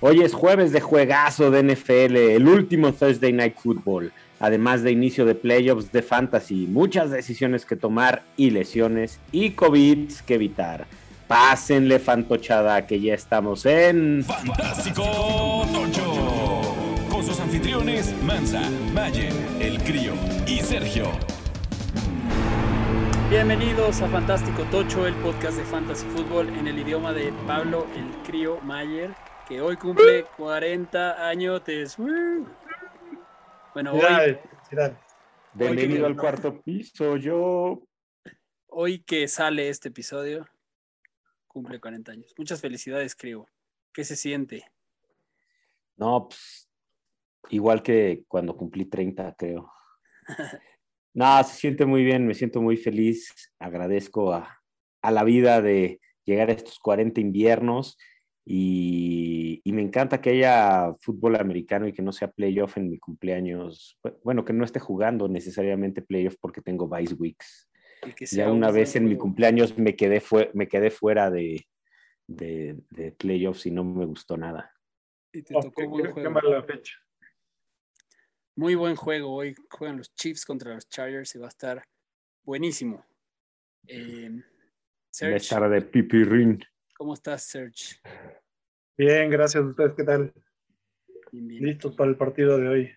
Hoy es jueves de juegazo de NFL, el último Thursday Night Football, además de inicio de playoffs de fantasy, muchas decisiones que tomar y lesiones y COVID que evitar. Pásenle fantochada que ya estamos en Fantástico Tocho. Con sus anfitriones Mansa, Mayer, El Crío y Sergio. Bienvenidos a Fantástico Tocho, el podcast de Fantasy Football en el idioma de Pablo El Crío Mayer, que hoy cumple 40 años. Bueno, hoy, Bienvenido al cuarto piso, yo. hoy que sale este episodio, cumple 40 años. Muchas felicidades, Crío. ¿Qué se siente? No, pues, igual que cuando cumplí 30, creo. No, se siente muy bien, me siento muy feliz. Agradezco a, a la vida de llegar a estos 40 inviernos y, y me encanta que haya fútbol americano y que no sea playoff en mi cumpleaños. Bueno, que no esté jugando necesariamente playoff porque tengo Vice Weeks. Ya una un vez en mi cumpleaños me quedé, fue, me quedé fuera de, de, de playoffs y no me gustó nada. Y te tocó buen juego. mala fecha. Muy buen juego. Hoy juegan los Chiefs contra los Chargers y va a estar buenísimo. Eh, Va a Serge, estar de pipirrín. ¿Cómo estás, Serge? Bien, gracias a ustedes. ¿Qué tal? Bien, bien. Listos para el partido de hoy. Sí,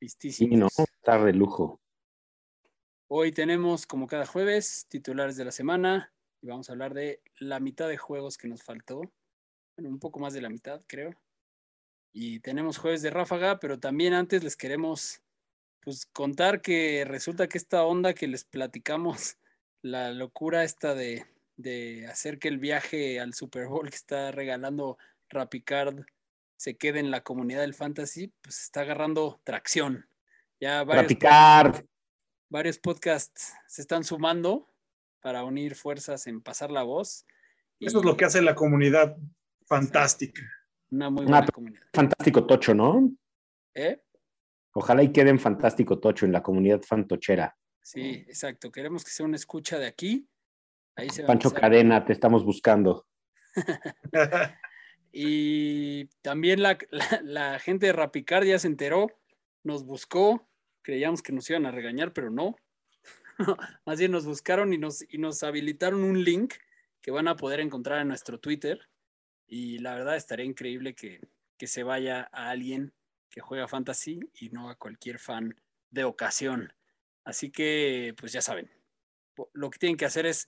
Listísimos. no, está de lujo. Hoy tenemos, como cada jueves, titulares de la semana y vamos a hablar de la mitad de juegos que nos faltó. Bueno, un poco más de la mitad, creo. Y tenemos jueves de ráfaga, pero también antes les queremos pues, contar que resulta que esta onda que les platicamos, la locura esta de, de hacer que el viaje al Super Bowl que está regalando Rapicard se quede en la comunidad del fantasy, pues está agarrando tracción. Ya varios picar. varios podcasts se están sumando para unir fuerzas en pasar la voz. y Eso es lo que hace la comunidad fantástica. Una muy Una buena comunidad. Fantástico Tocho, ¿no? ¿Eh? Ojalá y quede en Fantástico Tocho, en la comunidad fantochera. Sí, exacto. Queremos que sea una escucha de aquí. Ahí se Pancho. Cadena, te estamos buscando. Y también la, la- la gente de Rapicard ya se enteró, nos buscó, creíamos que nos iban a regañar, pero no. Más bien nos buscaron y nos, y nos habilitaron un link que van a poder encontrar en nuestro Twitter. Y la verdad estaría increíble que, que se vaya a alguien que juega fantasy y no a cualquier fan de ocasión. Así que, pues ya saben, lo que tienen que hacer es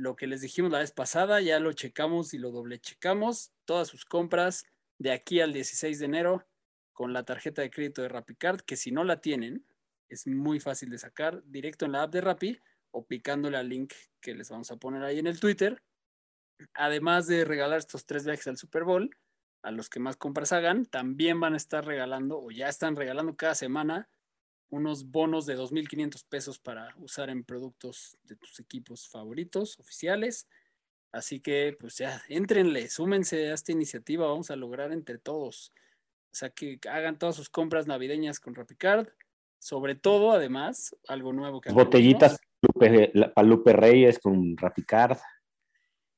lo que les dijimos la vez pasada, ya lo checamos y lo doble checamos, todas sus compras de aquí al 16 de enero con la tarjeta de crédito de RappiCard, que si no la tienen, es muy fácil de sacar directo en la app de Rappi o picándole al link que les vamos a poner ahí en el Twitter. Además de regalar estos tres viajes al Super Bowl, a los que más compras hagan, también van a estar regalando o ya están regalando cada semana unos bonos de 2.500 pesos para usar en productos de tus equipos favoritos, oficiales. Así que, pues ya, entrenle, súmense a esta iniciativa, vamos a lograr entre todos. O sea, que hagan todas sus compras navideñas con RappiCard. Sobre todo, además, algo nuevo que botellitas aprendimos. Lupe, Reyes con Rapicard.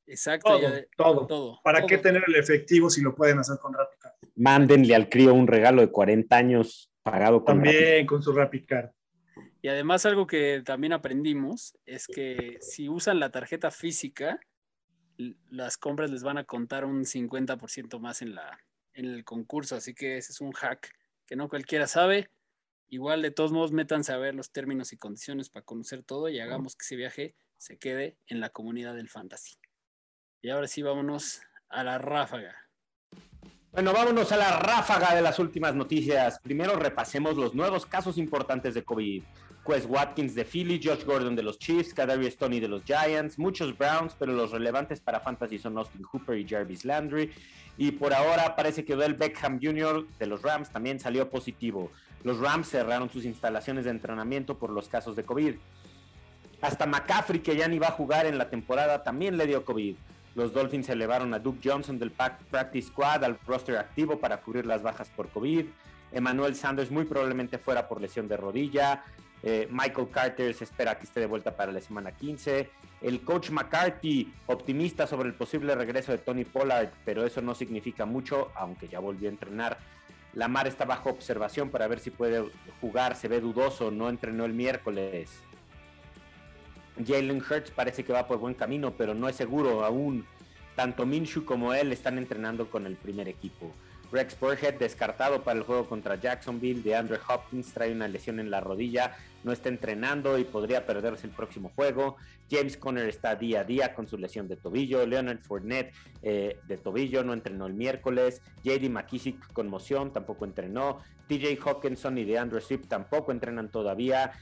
Exacto, Todo, ya todo. todo. ¿Para qué todo. tener el efectivo si lo pueden hacer con Rapicard? Mándenle al crío un regalo de 40 años pagado con Rappi. También con su Rapicard. Y además algo que también aprendimos es que si usan la tarjeta física, las compras les van a contar un 50% más en, la, en el concurso. Así que ese es un hack que no cualquiera sabe. Igual de todos modos, métanse a ver los términos y condiciones para conocer todo y hagamos que ese viaje se quede en la comunidad del fantasy. Y ahora sí, vámonos a la ráfaga. Bueno, vámonos a la ráfaga de las últimas noticias. Primero repasemos los nuevos casos importantes de COVID. Quest Watkins de Philly, Josh Gordon de los Chiefs, Kadarius Stoney de los Giants, muchos Browns, pero los relevantes para Fantasy son Austin Hooper y Jarvis Landry. Y por ahora parece que Odell Beckham Jr. de los Rams también salió positivo. Los Rams cerraron sus instalaciones de entrenamiento por los casos de COVID. Hasta McCaffrey, que ya ni va a jugar en la temporada, también le dio COVID. Los Dolphins elevaron a Duke Johnson del Practice Squad al roster activo para cubrir las bajas por COVID. Emmanuel Sanders muy probablemente fuera por lesión de rodilla. Eh, Michael Carter se espera que esté de vuelta para la semana 15. El coach McCarthy, optimista sobre el posible regreso de Tony Pollard, pero eso no significa mucho, aunque ya volvió a entrenar. Lamar está bajo observación para ver si puede jugar, se ve dudoso, no entrenó el miércoles. Jalen Hurts parece que va por buen camino, pero no es seguro aún. Tanto Minshew como él están entrenando con el primer equipo. Rex Burhead descartado para el juego contra Jacksonville. De Andrew Hopkins trae una lesión en la rodilla, no está entrenando y podría perderse el próximo juego. James Conner está día a día con su lesión de tobillo. Leonard Fournette eh, de tobillo no entrenó el miércoles. JD McKissick conmoción tampoco entrenó. TJ Hawkinson y de Andrew Swift tampoco entrenan todavía.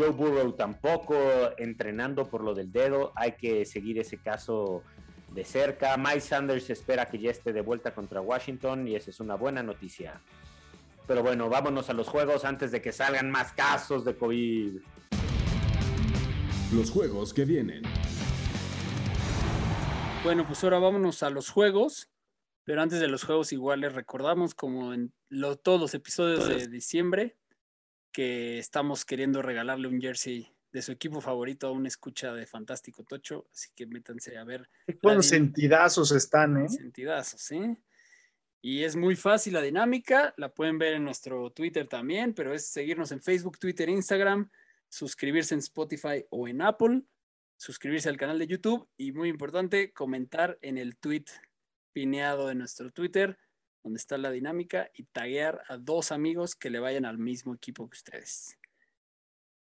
Joe Burrow tampoco entrenando por lo del dedo. Hay que seguir ese caso de cerca. Mike Sanders espera que ya esté de vuelta contra Washington y esa es una buena noticia. Pero bueno, vámonos a los juegos antes de que salgan más casos de COVID. Los juegos que vienen. Bueno, pues ahora vámonos a los juegos. Pero antes de los juegos, igual les recordamos, como en lo- todos los episodios de diciembre, que estamos queriendo regalarle un jersey de su equipo favorito a un escucha de Fantástico Tocho. Así que métanse a ver Qué buenos sentidazos están, ¿eh? Sentidazos, ¿eh? Y es muy fácil la dinámica, la pueden ver en nuestro Twitter también, pero es seguirnos en Facebook, Twitter, Instagram, suscribirse en Spotify o en Apple, suscribirse al canal de YouTube y muy importante, comentar en el tweet pineado de nuestro Twitter, donde está la dinámica, y taguear a dos amigos que le vayan al mismo equipo que ustedes.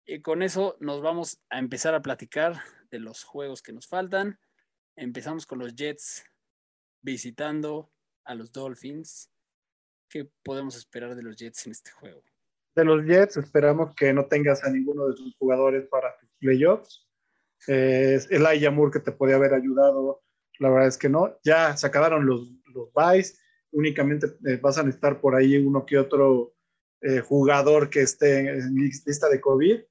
Y con eso nos vamos a empezar a platicar de los juegos que nos faltan. Empezamos con los Jets visitando a los Dolphins. ¿Qué podemos esperar de los Jets en este juego? De los Jets, esperamos que no tengas a ninguno de tus jugadores para tus playoffs. Eh, Elijah Moore que te podía haber ayudado, la verdad es que no. Ya se acabaron los, los buys, únicamente eh, vas a necesitar por ahí uno que otro eh, jugador que esté en lista de COVID,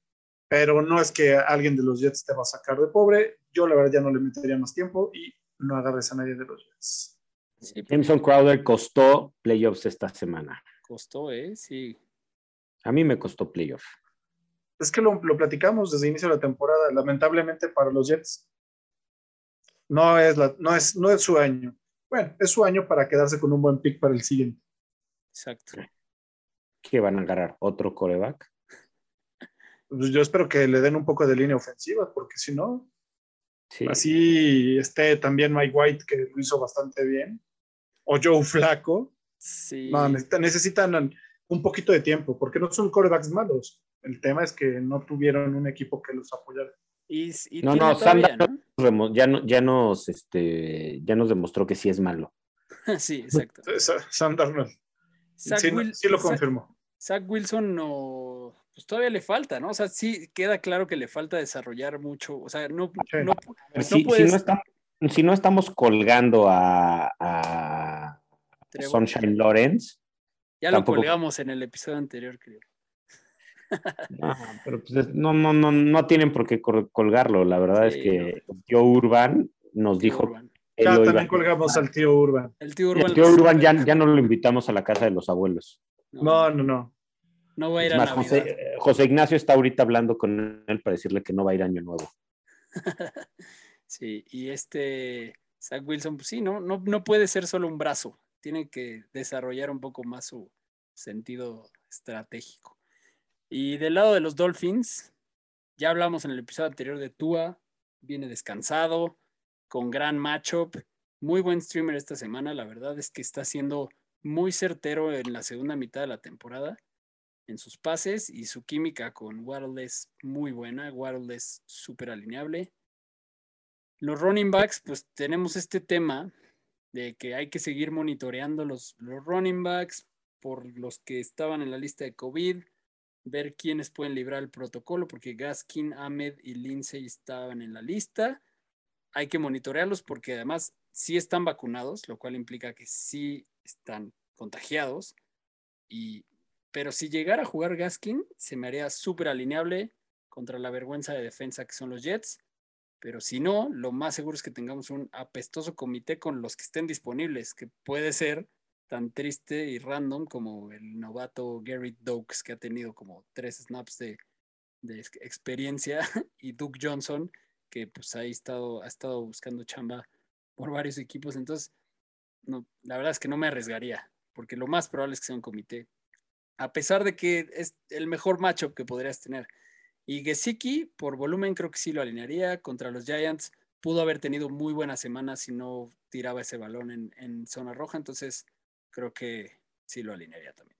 pero no es que alguien de los Jets te va a sacar de pobre. Yo la verdad ya no le metería más tiempo y no agarres a nadie de los Jets. Sí, Jameson Crowder costó playoffs esta semana. costó, ¿eh? Sí. A mí me costó playoff. Es que lo, lo platicamos desde el inicio de la temporada. Lamentablemente para los Jets no es, la, no, es, no es su año. Bueno, es su año para quedarse con un buen pick para el siguiente. Exacto. ¿Qué van a agarrar? ¿Otro coreback? Pues yo espero que le den un poco de línea ofensiva, porque si no, Sí. así esté también Mike White, que lo hizo bastante bien, o Joe Flaco. Sí. No, necesitan, necesitan un poquito de tiempo, porque no son corebacks malos. El tema es que no tuvieron un equipo que los apoyara. Y, y No, no, todavía, remo- ya, no- ya, nos, este, ya nos demostró que sí es malo. ¿no? sí, exacto. Sa- Sam Darnold, sí, lo confirmó. Zach Wilson no, pues todavía le falta, ¿no? O sea, sí queda claro que le falta desarrollar mucho. O sea, no, Sí. no, no si, puedes- no estamos, si no estamos colgando a. Sunshine Lawrence, ya lo colgamos en el episodio anterior, creo. No, pero pues es- no, no, no, no tienen por qué col- colgarlo. La verdad Sí, es que Joe Urban nos dijo Urban. también iba- colgamos al tío Urban. El tío Urban. el tío ya, ya no lo invitamos a la casa de los abuelos. No, no, no. No va a ir Es a más. José, José Ignacio está ahorita hablando con él para decirle que no va a ir año nuevo. Sí, y este Zach Wilson, pues sí, no, no, no puede ser solo un brazo. Tiene que desarrollar un poco más su sentido estratégico. Y del lado de los Dolphins, ya hablamos en el episodio anterior de Tua, viene descansado, con gran matchup, muy buen streamer esta semana, la verdad es que está siendo muy certero en la segunda mitad de la temporada en sus pases y su química con Waddle es muy buena, Waddle es súper alineable. Los running backs, pues tenemos este tema de que hay que seguir monitoreando los, los running backs por los que estaban en la lista de COVID, ver quiénes pueden librar el protocolo, porque Gaskin, Ahmed y Lindsay estaban en la lista. Hay que monitorearlos porque además sí están vacunados, lo cual implica que sí están contagiados. Y, pero si llegara a jugar Gaskin, se me haría súper alineable contra la vergüenza de defensa que son los Jets. Pero si no, lo más seguro es que tengamos un apestoso comité con los que estén disponibles, que puede ser tan triste y random como el novato Gary Dokes, que ha tenido como tres snaps de de ex- experiencia y Duke Johnson, que pues ahí estado, ha estado buscando chamba por varios equipos. Entonces, no, la verdad es que no me arriesgaría, porque lo más probable es que sea un comité. A pesar de que es el mejor matchup que podrías tener. Y Gesicki, por volumen, creo que sí lo alinearía contra los Giants. Pudo haber tenido muy buena semana si no tiraba ese balón en, en zona roja. Entonces, creo que sí lo alinearía también.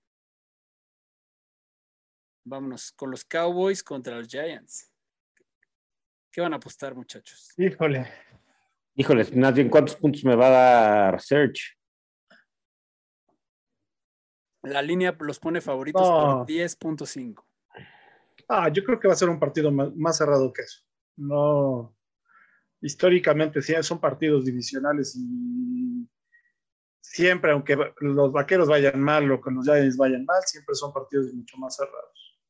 Vámonos con los Cowboys contra los Giants. ¿Qué van a apostar, muchachos? Híjole. Híjoles, más bien, ¿cuántos puntos me va a dar Search? La línea los pone favoritos No. por 10.5. Ah, yo creo que va a ser un partido más, más cerrado que eso. No. Históricamente sí, son partidos divisionales y siempre, aunque los vaqueros vayan mal o que los Giants vayan mal, siempre son partidos mucho más cerrados.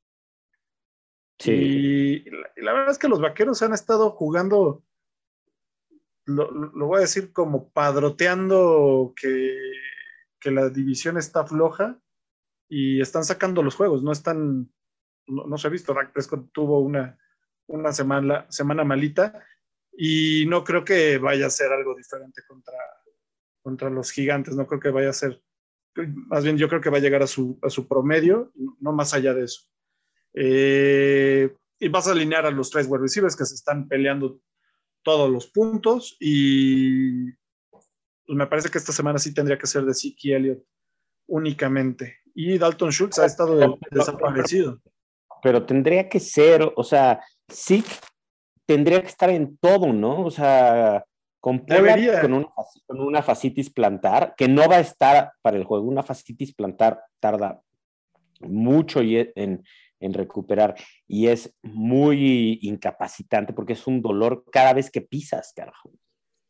Sí. Y, la, y la verdad es que los vaqueros han estado jugando, lo, lo voy a decir como padroteando que, que, la división está floja y están sacando los juegos, no están, no, no se ha visto, Dak Prescott tuvo una, una semana, semana malita y no creo que vaya a ser algo diferente contra, contra los gigantes, no creo que vaya a ser, más bien yo creo que va a llegar a su, a su promedio, no más allá de eso. Eh, y vas a alinear a los tres wide receivers que se están peleando todos los puntos y pues me parece que esta semana sí tendría que ser de Zeke Elliott únicamente. Y Dalton Schultz ha estado de, desaparecido. Pero tendría que ser, o sea, Zeke tendría que estar en todo, ¿no? O sea, con con una, con una fascitis plantar, que no va a estar para el juego, una fascitis plantar tarda mucho en, en recuperar y es muy incapacitante porque es un dolor cada vez que pisas, carajo.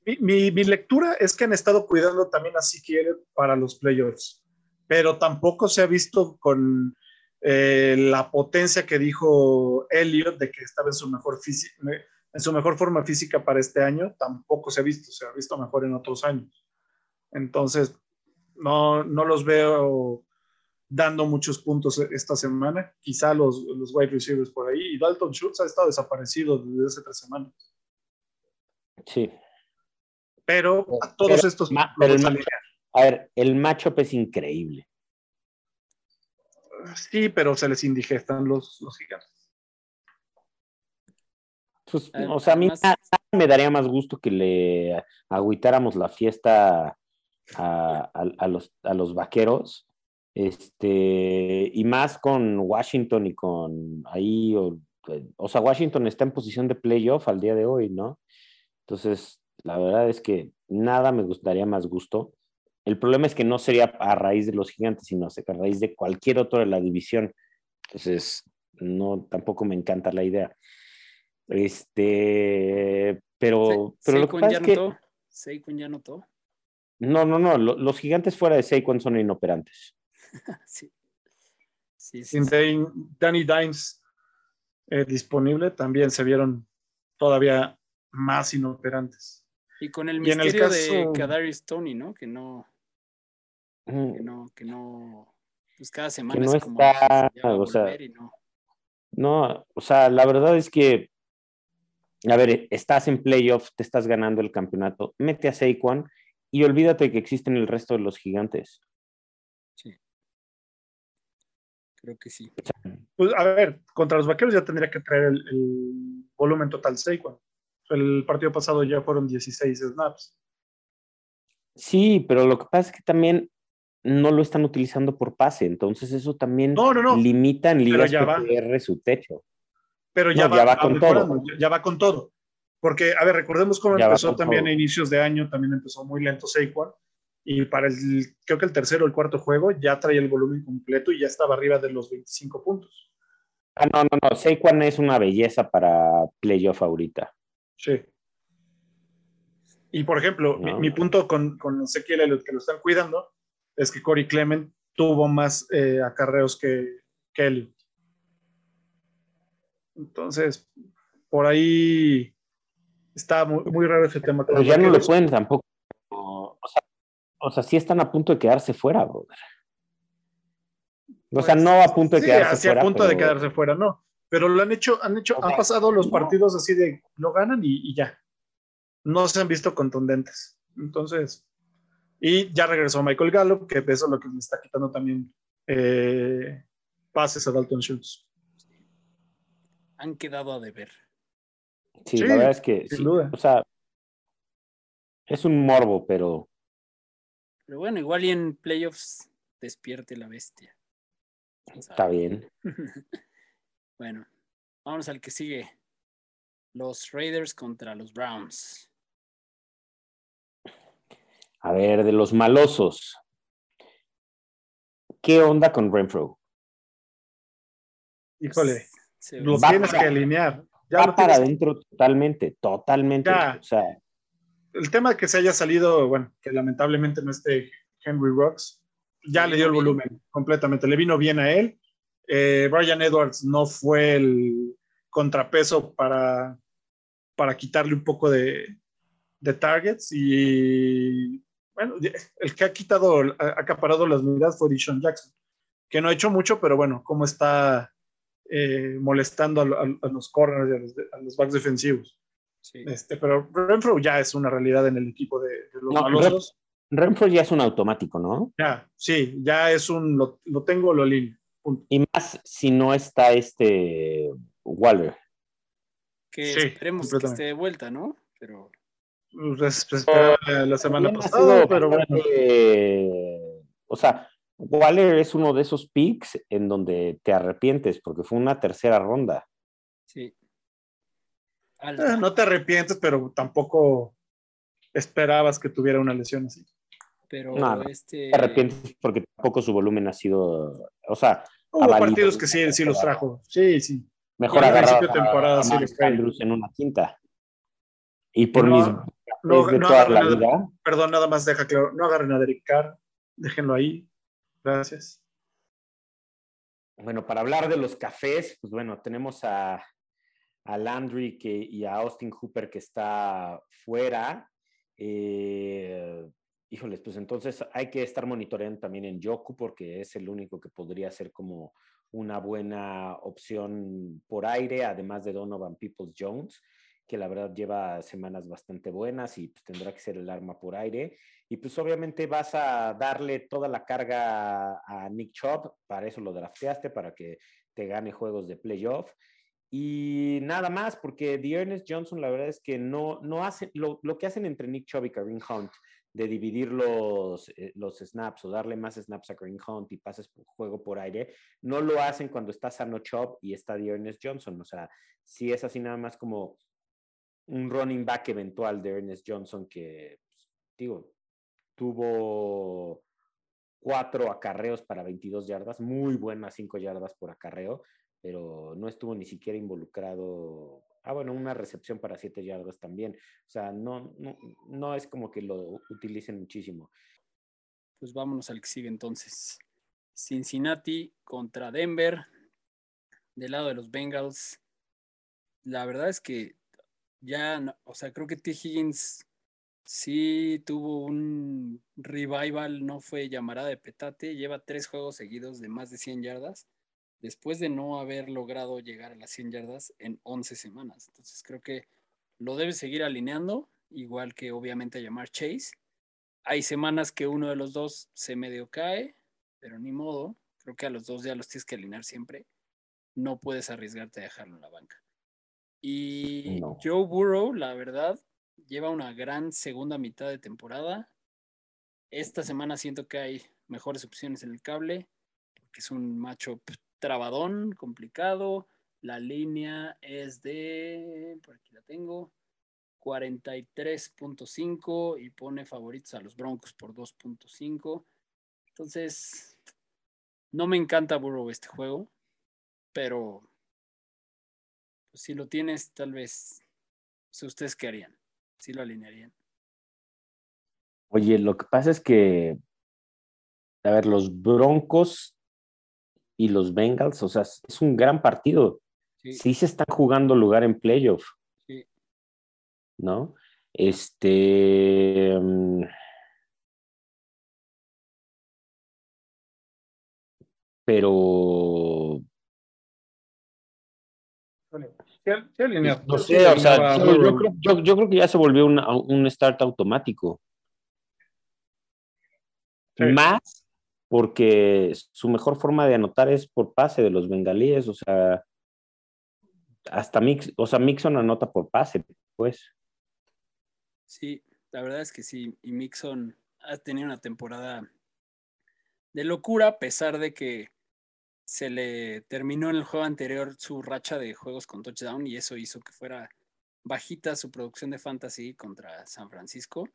Mi, mi, mi lectura es que han estado cuidando también a Zeke para los playoffs, pero tampoco se ha visto con eh, la potencia que dijo Elliot de que estaba en su mejor en su mejor forma física para este año, tampoco se ha visto, se ha visto mejor en otros años. Entonces, no, no los veo dando muchos puntos esta semana. Quizá los, los wide receivers por ahí. Y Dalton Schultz ha estado desaparecido desde hace tres semanas. Sí. Pero a todos pero, estos. Ma, pero el a ver, el matchup es increíble. Sí, pero se les indigestan los, los gigantes. Pues, o sea, a mí me daría más gusto que le agüitáramos la fiesta a, a, a, los, a los vaqueros este, y más con Washington y con ahí, o, o, sea, Washington está en posición de playoff al día de hoy, ¿no? Entonces, la verdad es que nada me gustaría más gusto. El problema es que no sería a raíz de los gigantes, sino a raíz de cualquier otro de la división. Entonces, no, tampoco me encanta la idea. Este, pero, pero lo que pasa ya es que... Notó. Saquon ya notó. No, no, no, los gigantes fuera de Saquon son inoperantes. sí. Sí, Sin sí. Danny Dimes eh, disponible, también se vieron todavía más inoperantes. Y con el misterio el caso... de Kadarius Tony, ¿no? Que no, que no, que no, pues cada semana que no es como está, o sea, no. no, o sea, la verdad es que, a ver, estás en playoff, te estás ganando el campeonato, mete a Saquon y olvídate que existen el resto de los gigantes. Sí. Creo que sí. Pues a ver, contra los vaqueros ya tendría que traer el, el volumen total Saquon. El partido pasado ya fueron 16 snaps. Sí, pero lo que pasa es que también no lo están utilizando por pase, entonces eso también no, no, no. limita en ligas PPR su techo. Pero ya, no, va, ya va con todo. Ya va con todo. Porque, a ver, recordemos cómo Ya empezó también todo. a inicios de año, también empezó muy lento Saquon. Y para el, creo que el tercero o el cuarto juego ya traía el volumen completo y ya estaba arriba de los 25 puntos. Ah, no, no, no, Saquon es una belleza para playoff ahorita. Sí. Y por ejemplo, No. mi, mi punto con, con Ezequiel Elliott, que lo están cuidando, es que Corey Clement tuvo más eh, acarreos que, que Elliott. Entonces, por ahí está muy, muy raro ese tema. Pero ya no lo pueden tampoco. O sea, o sea, sí están a punto de quedarse fuera, brother. O sea, no a punto de Sí, quedarse hacia fuera. a punto de quedarse fuera, no. pero lo han hecho, han hecho, han pasado los partidos así de lo ganan y, ya. No se han visto contundentes. Entonces, y ya regresó Michael Gallup, que eso es lo que le está quitando también eh, pases a Dalton Schultz. Han quedado a deber. Sí, la verdad es que, sin duda. o sea, es un morbo, pero. Pero bueno, igual y en playoffs despierte la bestia. Está bien. bueno, vamos al que sigue. Los Raiders contra los Browns. A ver, de los malosos. ¿Qué onda con Renfro? Híjole, lo tienes que alinear. Ya va para adentro totalmente, totalmente. O sea, el tema que se haya salido, bueno, que lamentablemente no esté Henry Rocks, ya le dio el volumen completamente, le vino bien a él. Eh, Brian Edwards no fue el contrapeso para, para quitarle un poco de, de targets y bueno, el que ha quitado, ha acaparado las miradas fue Dishon Jackson, que no ha hecho mucho, pero bueno, cómo está eh, molestando a, los corners y a los, backs defensivos. Este, pero Renfro ya es una realidad en el equipo de, los Renfro ya es un automático, ¿no? Ya, sí, ya es un, lo, tengo, lo línea. Y más si no está este Waller. Que esperemos que esté de vuelta, ¿no? Pero. Pues, pues la semana pasada, pero bueno. o sea, Waller es uno de esos picks en donde te arrepientes porque fue una tercera ronda. Sí. Eh, no te arrepientes, pero tampoco esperabas que tuviera una lesión así. Pero este. Te arrepientes porque tampoco su volumen ha sido. O sea. Hubo partidos que sí, sí los trajo. Sí, sí. Mejor agarrar a, temporada, sí en una quinta. Y por mis. No, de toda la vida. Perdón, nada más deja claro. No agarren a Derek Carr. Déjenlo ahí. Gracias. Bueno, para hablar de los cafés, pues bueno, tenemos a a Landry que, y a Austin Hooper que está fuera. Eh, híjoles, pues entonces hay que estar monitoreando también en Yoku porque es el único que podría ser como una buena opción por aire, además de Donovan Peoples Jones, que la verdad lleva semanas bastante buenas y pues tendrá que ser el arma por aire. Y pues obviamente vas a darle toda la carga a Nick Chubb, para eso lo drafteaste, para que te gane juegos de playoff. Y nada más, porque The Ernest Johnson, la verdad es que no, no hace lo, que hacen entre Nick Chubb y Kareem Hunt, de dividir los, eh, los snaps o darle más snaps a Kareem Hunt y pases juego por aire, no lo hacen cuando está sano Chubb y está The Ernest Johnson. O sea, si es así nada más como un running back eventual de Ernest Johnson que, pues, digo, tuvo cuatro acarreos para 22 yardas, muy buenas cinco yardas por acarreo pero no estuvo ni siquiera involucrado. Ah, bueno, una recepción para siete yardas también. O sea, no, no, no es como que lo utilicen muchísimo. Pues vámonos al que sigue entonces. Cincinnati contra Denver. Del lado de los Bengals. La verdad es que ya, o sea, creo que T. Higgins sí tuvo un revival, no fue llamarada de petate. Lleva tres juegos seguidos de más de 100 yardas después de no haber logrado llegar a las 100 yardas en 11 semanas. Entonces creo que lo debe seguir alineando, igual que obviamente llamar Chase. Hay semanas que uno de los dos se medio cae, pero ni modo. Creo que a los dos ya los tienes que alinear siempre. No puedes arriesgarte a dejarlo en la banca. Y Joe Burrow, la verdad, lleva una gran segunda mitad de temporada. Esta semana siento que hay mejores opciones en el cable, porque es un matchup trabadón, complicado. La línea es de, por aquí la tengo, 43.5 y pone favoritos a los Broncos por 2.5. Entonces, no me encanta Burrow este juego, pero si lo tienes, tal vez, si ustedes qué harían, si lo alinearían. Oye, lo que pasa es que, a ver, los Broncos y los Bengals, o sea, es un gran partido. Sí, se están jugando lugar en playoff. Sí. ¿No? Este. Mm, pero. No sé, o sea, yo, creo, que ya se volvió un start automático. Más porque su mejor forma de anotar es por pase de los bengalíes, o sea, hasta Mix, o sea, Mixon anota por pase, pues. Sí, la verdad es que sí, y Mixon ha tenido una temporada de locura, a pesar de que se le terminó en el juego anterior su racha de juegos con touchdown y eso hizo que fuera bajita su producción de fantasy contra San Francisco,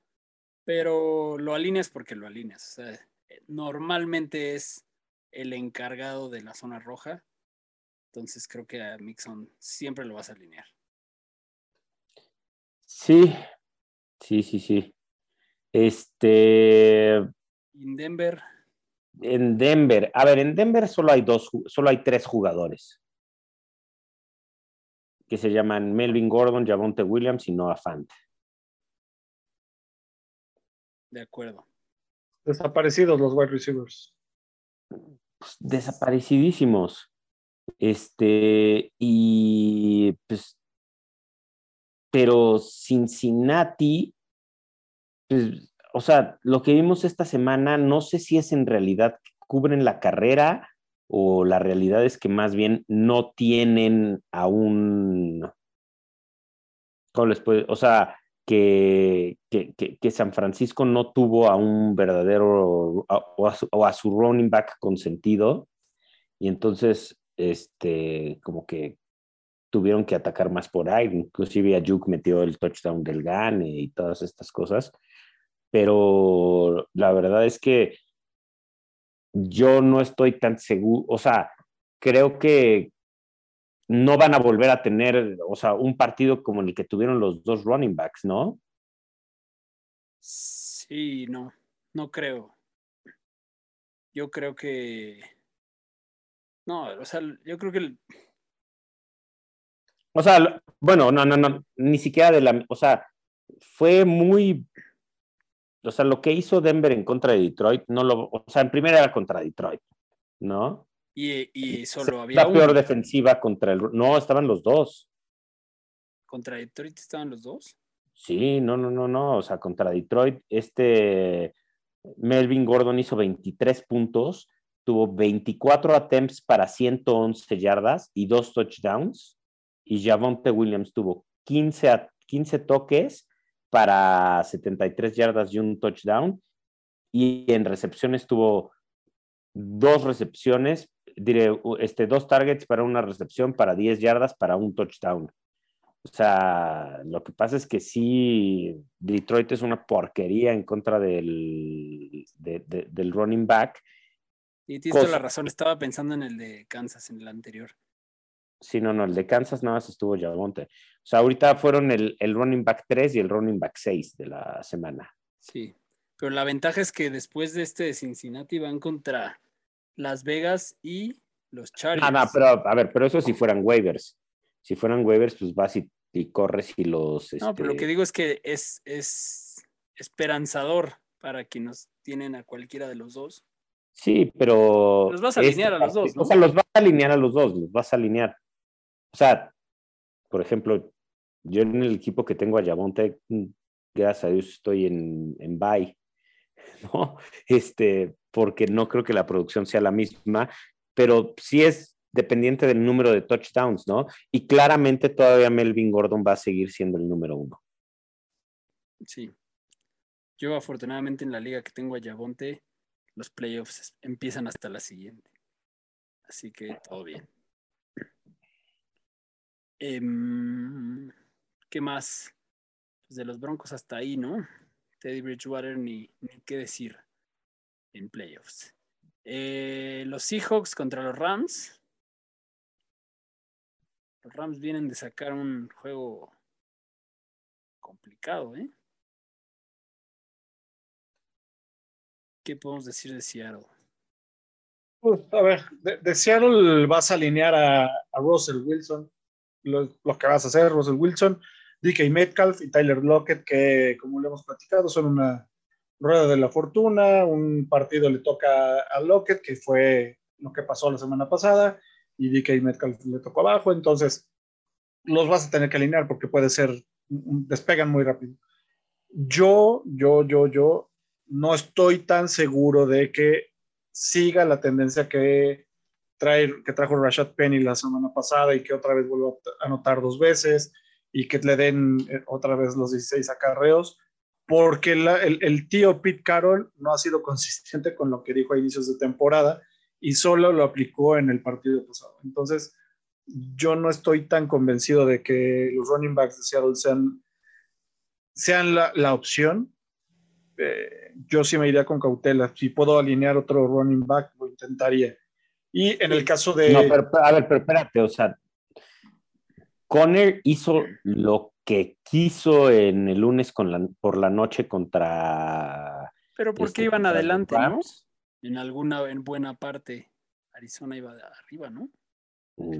pero lo alineas porque lo alineas. O sea, normalmente es el encargado de la zona roja, entonces creo que a Mixon siempre lo vas a alinear. Sí, sí, sí, sí. Este. En Denver. En Denver. A ver, en Denver solo hay dos, solo hay tres jugadores. Que se llaman Melvin Gordon, Javonte Williams y Noah Fant. De acuerdo. Desaparecidos los wide receivers. Desaparecidísimos. Este, y pues, pero Cincinnati, pues, o sea, lo que vimos esta semana, no sé si es en realidad que cubren la carrera o la realidad es que más bien no tienen aún, ¿cómo les puede? O sea, que, que, San Francisco no tuvo a un verdadero o a, su, o a su running back consentido y entonces este, como que tuvieron que atacar más por ahí, inclusive a Juke metió el touchdown del Gane y todas estas cosas, pero la verdad es que yo no estoy tan seguro, o sea, creo que no van a volver a tener, o sea, un partido como el que tuvieron los dos running backs, ¿no? Sí, no, no creo. Yo creo que no, o sea, yo creo que. O sea, bueno, no, no, no, ni siquiera de la. O sea, fue muy. O sea, lo que hizo Denver en contra de Detroit, no lo. O sea, en primera era contra Detroit, ¿no? Y, y solo había. La peor defensiva contra el. No, estaban los dos. ¿Contra Detroit estaban los dos? Sí, no, no, no, no. O sea, contra Detroit, este. Melvin Gordon hizo 23 puntos tuvo 24 attempts para 111 yardas y dos touchdowns. Y Javonte Williams tuvo 15, 15 toques para 73 yardas y un touchdown. Y en recepciones tuvo dos recepciones, diré, este, dos targets para una recepción, para 10 yardas, para un touchdown. O sea, lo que pasa es que sí, Detroit es una porquería en contra del, del running back y tienes toda la razón, estaba pensando en el de Kansas, en el anterior. Sí, no, no, el de Kansas nada más estuvo Yamonte. O sea, ahorita fueron el, el running back 3 y el running back 6 de la semana. Sí, pero la ventaja es que después de este de Cincinnati van contra Las Vegas y los Chargers. Ah, no, pero a ver, pero eso si fueran waivers. Si fueran waivers, pues vas y, corres y los. No, pero lo que este digo es que es, es esperanzador para quienes tienen a cualquiera de los dos. Sí, pero. Los vas a alinear a los dos. O sea, los vas a alinear a los dos, los vas a alinear. O sea, por ejemplo, yo en el equipo que tengo a Yabonte, mm, gracias a Dios estoy en, en bye, ¿no? Este, porque no creo que la producción sea la misma, pero sí es dependiente del número de touchdowns, ¿no? Y claramente todavía Melvin Gordon va a seguir siendo el número uno. Sí. Yo afortunadamente en la liga que tengo a Yabonte, los playoffs empiezan hasta la siguiente. Así que todo bien. Em, ¿Qué más? Pues de los Broncos hasta ahí, ¿no? Teddy Bridgewater ni, qué decir en playoffs. Eh, los Seahawks contra los Rams. Los Rams vienen de sacar un juego complicado, ¿eh? ¿Qué podemos decir de Seattle? Pues, a ver, de, Seattle vas a alinear a, Russell Wilson, lo, que vas a hacer, Russell Wilson, DK Metcalf y Tyler Lockett, que como le hemos platicado, son una rueda de la fortuna, un partido le toca a Lockett, que fue lo que pasó la semana pasada, y DK Metcalf le tocó abajo, entonces los vas a tener que alinear porque puede ser, despegan muy rápido. Yo, yo, yo, yo no estoy tan seguro de que siga la tendencia que, trae, que trajo Rashad Penny la semana pasada y que otra vez vuelva a anotar dos veces y que le den eh, otra vez los 16 acarreos, porque el, el, tío Pete Carroll no ha sido consistente con lo que dijo a inicios de temporada y solo lo aplicó en el partido pasado. Entonces, yo no estoy tan convencido de que los running backs de Seattle sean, sean la, la opción. Eh, yo sí me iría con cautela. Si puedo alinear otro running back, lo intentaría. Y en el caso de... No, pero, a ver, pero espérate, o sea, Conner hizo lo que quiso en el lunes con la, por la noche contra... Pero ¿por qué este, iban adelante, no? En alguna, en buena parte, Arizona iba de arriba, ¿no?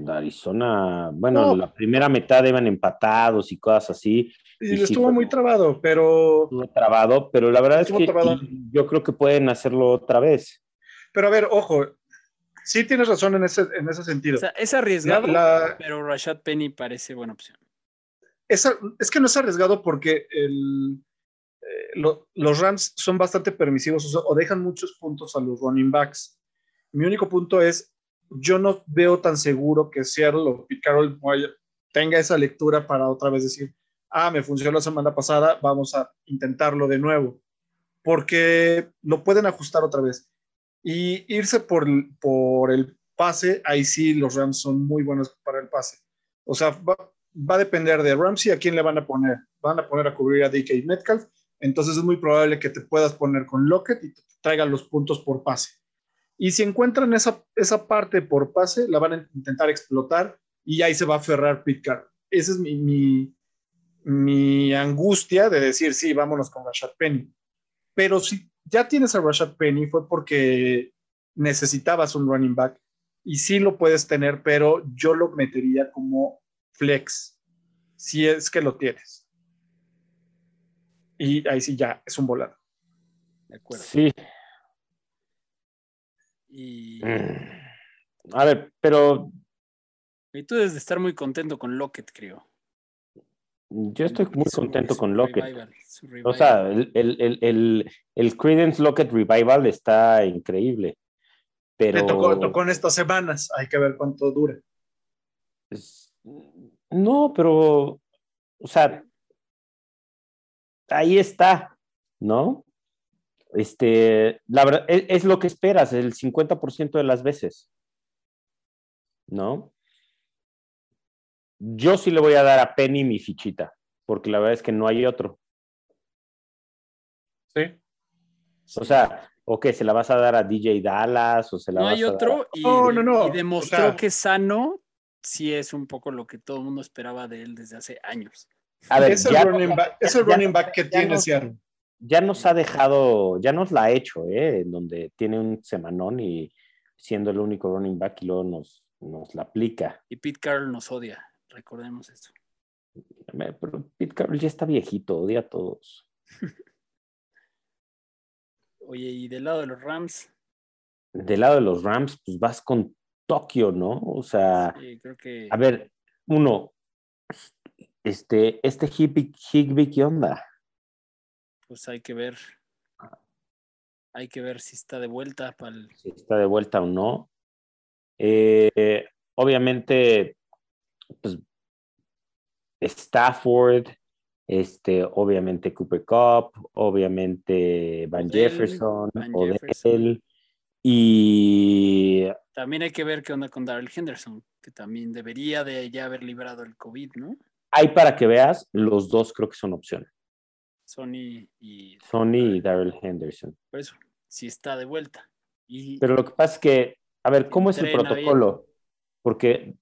Arizona, bueno, la primera mitad iban empatados y cosas así. Y, estuvo muy trabado, pero. Estuvo trabado, pero la verdad es que yo creo que pueden hacerlo otra vez. Pero a ver, ojo, sí tienes razón en ese, en ese sentido. O sea, es arriesgado, pero Rashad Penny parece buena opción. Es, es que no es arriesgado porque el, eh, los Rams son bastante permisivos o, dejan muchos puntos a los running backs. Mi único punto es, yo no veo tan seguro que Seattle o Pete Carroll tenga esa lectura para otra vez decir, ah, me funcionó la semana pasada, vamos a intentarlo de nuevo, porque lo pueden ajustar otra vez. Y irse por, por el pase, ahí sí los Rams son muy buenos para el pase. O sea, va, va a depender de Ramsey a quién le van a poner. Van a poner a cubrir a DK Metcalf, entonces es muy probable que te puedas poner con Lockett y te traigan los puntos por pase. Y si encuentran esa, esa parte por pase, la van a intentar explotar y ahí se va a aferrar Carroll. Esa es mi, mi, mi, angustia de decir, sí, vámonos con Rashad Penny. Pero si ya tienes a Rashad Penny fue porque necesitabas un running back y sí lo puedes tener, pero yo lo metería como flex, si es que lo tienes. Y ahí sí ya es un volado. De acuerdo. Sí, y... Mm. A ver, pero... Y tú debes de estar muy contento con Lockett, creo. Yo estoy muy contento con Lockett. O sea, el, el, el, el, Credence Lockett Revival está increíble. Pero... tocó, tocó, en estas semanas, hay que ver cuánto dura. No, pero, o sea, ahí está, ¿no? Este, la verdad, es, es lo que esperas el 50% de las veces, ¿no? Yo sí le voy a dar a Penny mi fichita, porque la verdad es que no hay otro. Sí. O sea, o que se la vas a dar a DJ Dallas o se la no vas hay a otro dar... y, No, no, no. y demostró O sea- que sano sí es un poco lo que todo el mundo esperaba de él desde hace años. A ver, es el ya, running back, es el ya- running back que ya tiene no- Seattle. ya nos ha dejado, ya nos la ha hecho, ¿eh? En donde tiene un semanón y siendo el único running back y luego nos, nos la aplica. Y Pete Carroll nos odia, recordemos esto. Me- Pero Pete Carroll ya está viejito, odia a todos. Oye, y del lado de los Rams, Del lado de los Rams, pues vas con Tokio, ¿no? O sea, sí, creo que a ver, uno, este, este Higby, Higby, ¿qué onda? pues hay que ver. Hay que ver si está de vuelta para el Si está de vuelta o no. Eh, obviamente, pues Stafford, este, obviamente Cooper Cup, obviamente Van Odell, Jefferson, Van Odell, Jefferson. y También hay que ver qué onda con Darrell Henderson, que también debería de ya haber librado el COVID, ¿no? hay para que veas, los dos creo que son opción. Sony y Sony y Daryl Henderson. por eso, si está de vuelta. Y Pero lo que pasa es que, a ver, ¿cómo es el protocolo? Porque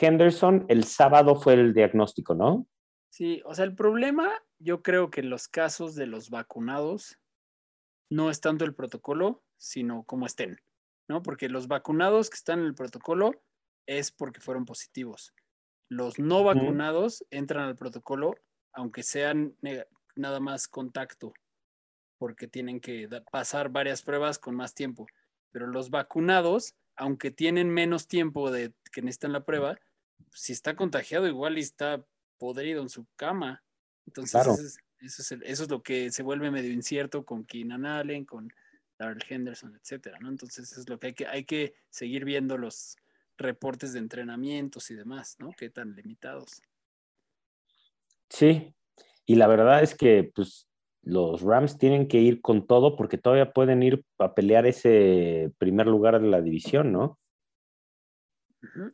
Henderson el sábado fue el diagnóstico, ¿no? Sí, o sea, el problema, yo creo que en los casos de los vacunados no es tanto el protocolo, sino cómo estén, ¿no? Porque los vacunados que están en el protocolo es porque fueron positivos. Los no vacunados entran al protocolo, aunque sean nada más contacto, porque tienen que pasar varias pruebas con más tiempo. Pero los vacunados, aunque tienen menos tiempo de que necesitan la prueba, si está contagiado, igual y está podrido en su cama. Entonces, Claro. eso, es, eso, es el- eso es lo que se vuelve medio incierto con Keenan Allen, con Darrell Henderson, etcétera, ¿no? Entonces, es lo que hay que, hay que seguir viendo los reportes de entrenamientos y demás, ¿no? Qué tan limitados. Sí, y la verdad es que pues los Rams tienen que ir con todo porque todavía pueden ir a pelear ese primer lugar de la división, ¿no? Ujú.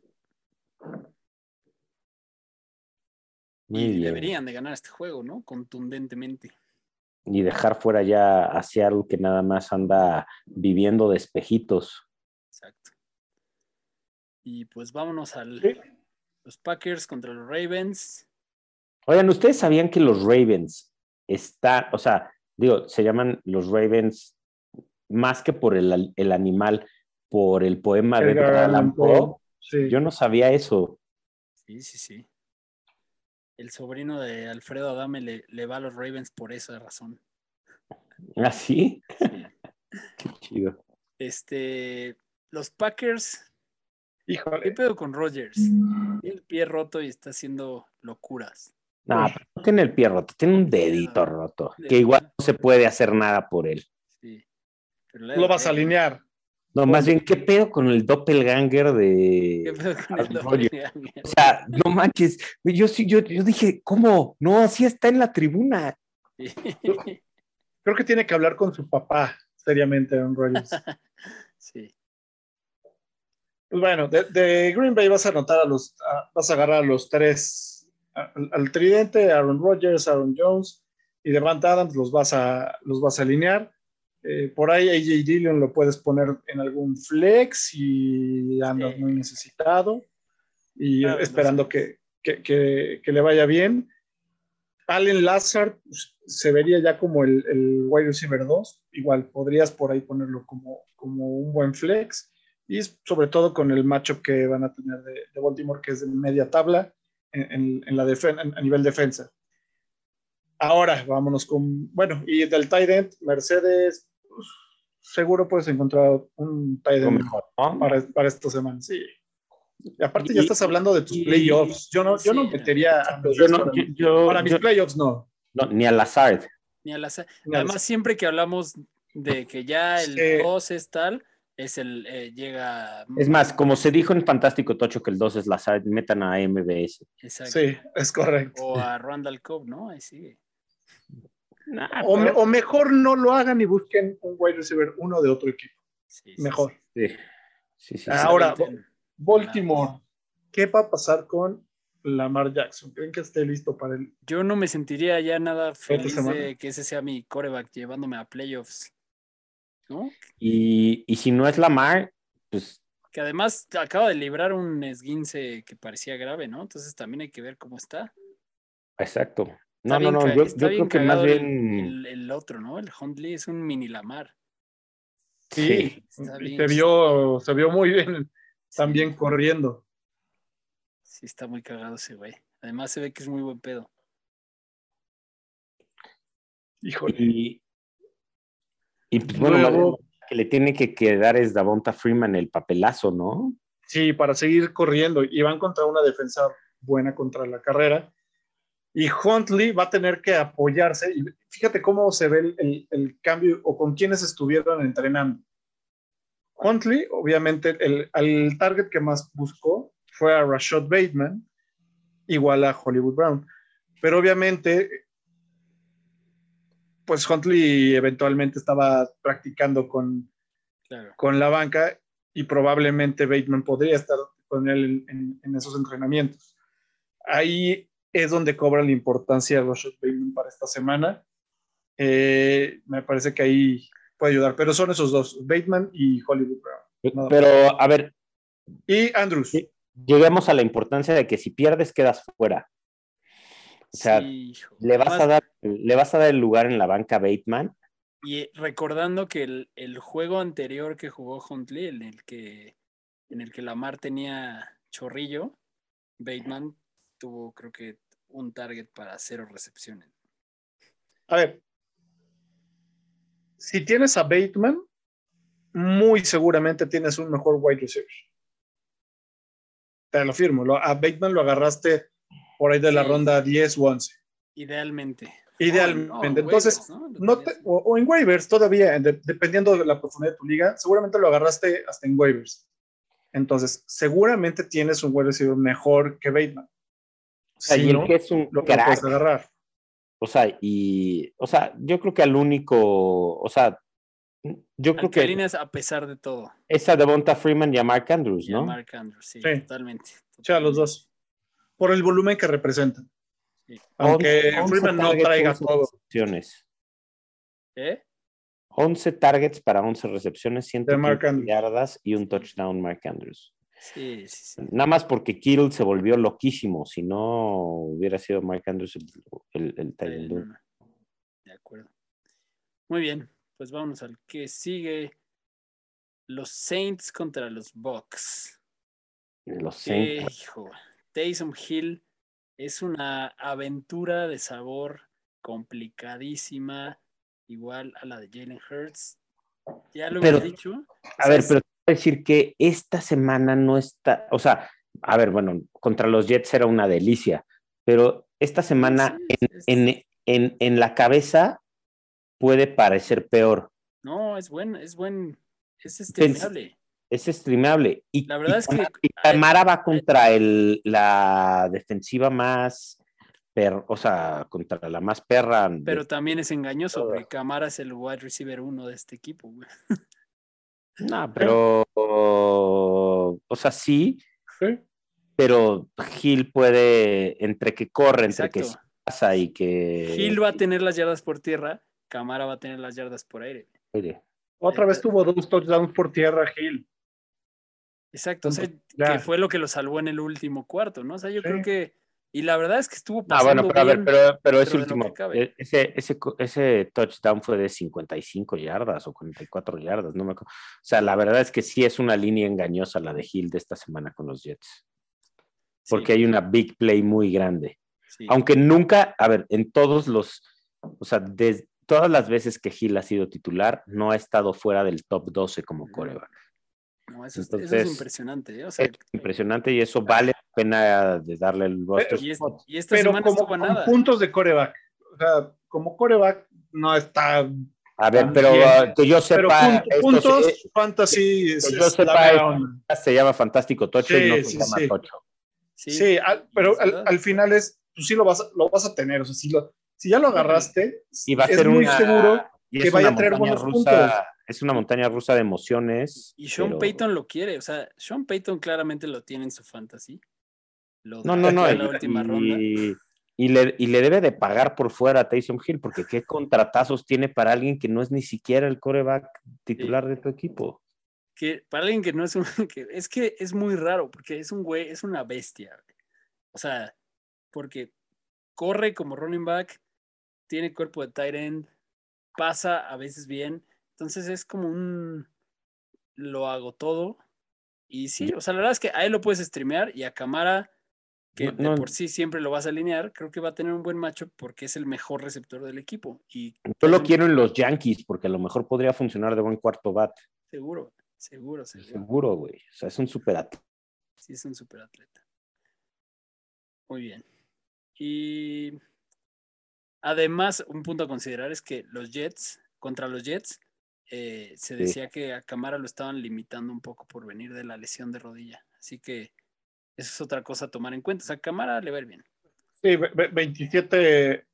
Muy y bien. deberían de ganar este juego, ¿no? Contundentemente. Y dejar fuera ya a Seattle que nada más anda viviendo de espejitos. Exacto. Y pues vámonos al Sí. los Packers contra los Ravens. Oigan, ¿ustedes sabían que los Ravens están, o sea, digo, se llaman los Ravens más que por el, el animal, por el poema de Edgar Allan Poe. Poe? Sí. Yo no sabía eso. Sí, sí, sí. El sobrino de Alfredo Adame le, le va a los Ravens por esa razón. ¿Ah, sí? Sí. Qué chido. Este, los Packers, ¿qué Híjole. pedo con Rodgers? Tiene el pie roto y está haciendo locuras. No, pero no tiene el pie roto, tiene un dedito roto, que igual no se puede hacer nada por él. Sí. Pero Lo vas a alinear. No, más bien, ¿qué pedo con el doppelganger ¿Qué de... pedo con el doppelganger? O sea, no manches, yo sí, yo, yo dije, ¿cómo? No, así está en la tribuna. Sí. Creo que tiene que hablar con su papá, seriamente, Aaron Rodgers. Sí. Pues bueno, de, de Green Bay vas a anotar a los, a- vas a agarrar a los tres, al tridente, Aaron Rodgers, Aaron Jones y Devante Adams los vas a, los vas a alinear. Eh, por ahí AJ Dillon lo puedes poner en algún flex y andas Sí. muy necesitado y Claro, esperando que, que, que- que le vaya bien. Allen Lazard pues, se vería ya como el, el wide receiver 2. Igual podrías por ahí ponerlo como, como un buen flex. Y sobre todo con el matchup que van a tener de, de Baltimore, que es de media tabla en, en- en la defen- en- a nivel defensa. Ahora vámonos con, bueno, y del tight end, Mercedes, seguro puedes encontrar un end mejor, ¿no? para, para esta semana, sí. Y aparte Y- ya estás hablando de tus y- playoffs. Yo no, yo no metería a los Yo no, para, yo- yo- para mis yo- playoffs, no. no, ni al azar. Ni a las- Ni a Además, las- siempre que hablamos de que ya el Sí. 2 es tal, es el eh, llega. Es más, como se dijo en Fantástico Tocho que el 2 es Lazard, metan a MBS. Exacto. Sí, es correcto. O a Randall Cobb, ¿no? Ahí sigue. Nah, O, me- pero- o mejor no lo hagan y busquen un wide receiver uno de otro equipo. Sí, Mejor. Sí, sí, sí, sí. Ah, Ahora. Baltimore, ¿qué va a pasar con Lamar Jackson? ¿Creen que esté listo para el Yo no me sentiría ya nada feliz de que ese sea mi coreback llevándome a playoffs. ¿No? Y, y si no es Lamar, pues Que además acaba de librar un esguince que parecía grave, ¿no? Entonces también hay que ver cómo está. exacto. No, no, no, yo, creo que más bien. El, el otro, ¿no? El Huntley es un mini Lamar. Sí. Está Y bien se vio, se vio muy bien también corriendo. Sí, está muy cagado ese güey. Además se ve que es muy buen pedo. Híjole. Y, y pues bueno, Luego- que le tiene que quedar es Davonta Freeman el papelazo, ¿no? Sí, para seguir corriendo. Y van contra una defensa buena contra la carrera. Y Huntley va a tener que apoyarse. Y fíjate cómo se ve el, el- el cambio o con quienes estuvieron entrenando. Huntley, obviamente, el, al target que más buscó fue a Rashad Bateman, igual a Hollywood Brown. Pero obviamente, pues Huntley eventualmente estaba practicando con, Claro. con la banca y probablemente Bateman podría estar con él en, en esos entrenamientos. Ahí es donde cobra la importancia Rashad Bateman para esta semana. Eh, me parece que ahí puede ayudar, pero son esos dos, Bateman y Hollywood Brown. Nada Pero, a ver, Y Andrews. Sí. lleguemos a la importancia de que si pierdes, quedas fuera. O sea, Sí, le vas, a dar, le vas a dar el lugar en la banca a Bateman. Y eh, recordando que el, el juego anterior que jugó Huntley, en el que, en el que Lamar tenía chorrillo, Bateman tuvo creo que un target para cero recepciones. A ver, si tienes a Bateman, muy seguramente tienes un mejor wide receiver. te lo firmo. A Bateman lo agarraste por ahí de la ronda 10 o 11. Idealmente. Idealmente. Oh, no, en Entonces, waivers, ¿no? Lo No te- tenías. o, o en waivers todavía, de- dependiendo de la profundidad de tu liga, seguramente lo agarraste hasta en waivers. Entonces, seguramente tienes un wide receiver mejor que Bateman. O sea, el no, que es un lo, lo crack. puedes agarrar. O sea, y, o sea, yo creo que al único, o sea, yo creo que que a pesar de todo. es a Devonta Freeman y a Mark Andrews, Y a ¿no? Mark Andrews, sí, Sí. totalmente. Sí, a los dos. Por el volumen que representan. Sí. Aunque 11 Freeman no targets, traiga 11 todo. ¿Eh? 11 targets para 11 recepciones, De Mark 115 Andrews. yardas y un touchdown Mark Andrews. Sí, sí, sí. Nada más porque Kittle se volvió loquísimo, si no hubiera sido Mark Andrews el, el, el no. De acuerdo. Muy bien, pues vámonos al que sigue. Los Saints contra los Bucks. Los Saints. hijo, Taysom Hill es una aventura de sabor complicadísima, igual a la de Jalen Hurts. Ya lo Pero- hemos dicho. A ver, pero decir que esta semana no está, o sea, a ver, bueno, contra los Jets era una delicia, pero esta semana Sí, en, es- en, en, en la cabeza puede parecer peor. No, es buen, es buen, es streamable. Es streamable. Y, La verdad y es que- Camara- y Camara va contra el, la defensiva más, per, o sea, contra la más perra. de- Pero también es engañoso, porque Camara es el wide receiver uno de este equipo, güey. No, pero, o sea, sí, Sí. pero Gil puede, entre que corre, entre que Exacto. pasa y que... Gil va a tener las yardas por tierra, Camara va a tener las yardas por aire. Otra vez tuvo dos touchdowns por tierra, Hill. Exacto, o sea, que fue lo que lo salvó en el último cuarto, ¿no? O sea, yo Sí. creo que, y la verdad es que estuvo Ah, pasando bueno, pero a ver, pero, pero ese de lo último, ese, ese, ese touchdown fue de 55 yardas o 44 yardas, no me acuerdo. O sea, la verdad es que sí es una línea engañosa la de Hill de esta semana con los Jets, Sí, porque hay una big play muy grande. sí. Aunque nunca, a ver, en todos los, o sea, de todas las veces que Hill ha sido titular, no ha estado fuera del top 12 como coreback. No, eso, es- eso es entonces, impresionante, ¿eh? O sea, Es impresionante y eso vale la pena de darle el roster y, es- spot. y esta Pero semana como con nada. puntos de coreback. O sea, como coreback no está. A ver, pero También. ah, que yo Pero sepa, pun- esto puntos, se- fantasy es, que yo es sepa, es- se llama Fantástico Tocho y Sí, no se sí, llama sí. Tocho. Sí, Sí, al- pero es al, al final es, pues sí lo vas, a- lo vas a tener. O sea, si, lo, si ya lo agarraste, Y va a es ser muy una, seguro y que es vaya a traer buenos rusa, puntos. Es una montaña rusa de emociones. Y Sean pero- Payton lo quiere, o sea, Sean Payton claramente lo tiene en su fantasy. Lo No, no, no. Y, en la última ronda. y- y le, y le debe de pagar por fuera a Taysom Hill, porque qué contratazos tiene para alguien que no es ni siquiera el coreback titular de tu equipo. Que para alguien que no es un. Que, es que es muy raro, porque es un güey, es una bestia. O sea, porque corre como running back, tiene cuerpo de tight end, pasa a veces bien. Entonces es como un. Lo hago todo. Y sí, o sea, la verdad es que a él lo puedes streamear y a Camara, que No, de no. por sí siempre lo vas a alinear, creo que va a tener un buen matchup porque es el mejor receptor del equipo. Y Yo lo quiero en los Yankees, porque a lo mejor podría funcionar de buen cuarto bat. Seguro, seguro, seguro. Seguro, güey. O sea, es un super atleta. Sí, es un superatleta. Muy bien. Y además, un punto a considerar es que los Jets, contra los Jets, eh, se Sí. decía que a Camara lo estaban limitando un poco por venir de la lesión de rodilla. Así que eso es otra cosa a tomar en cuenta. O sea, a Camara le va a ir bien. Sí, ve- ve- 27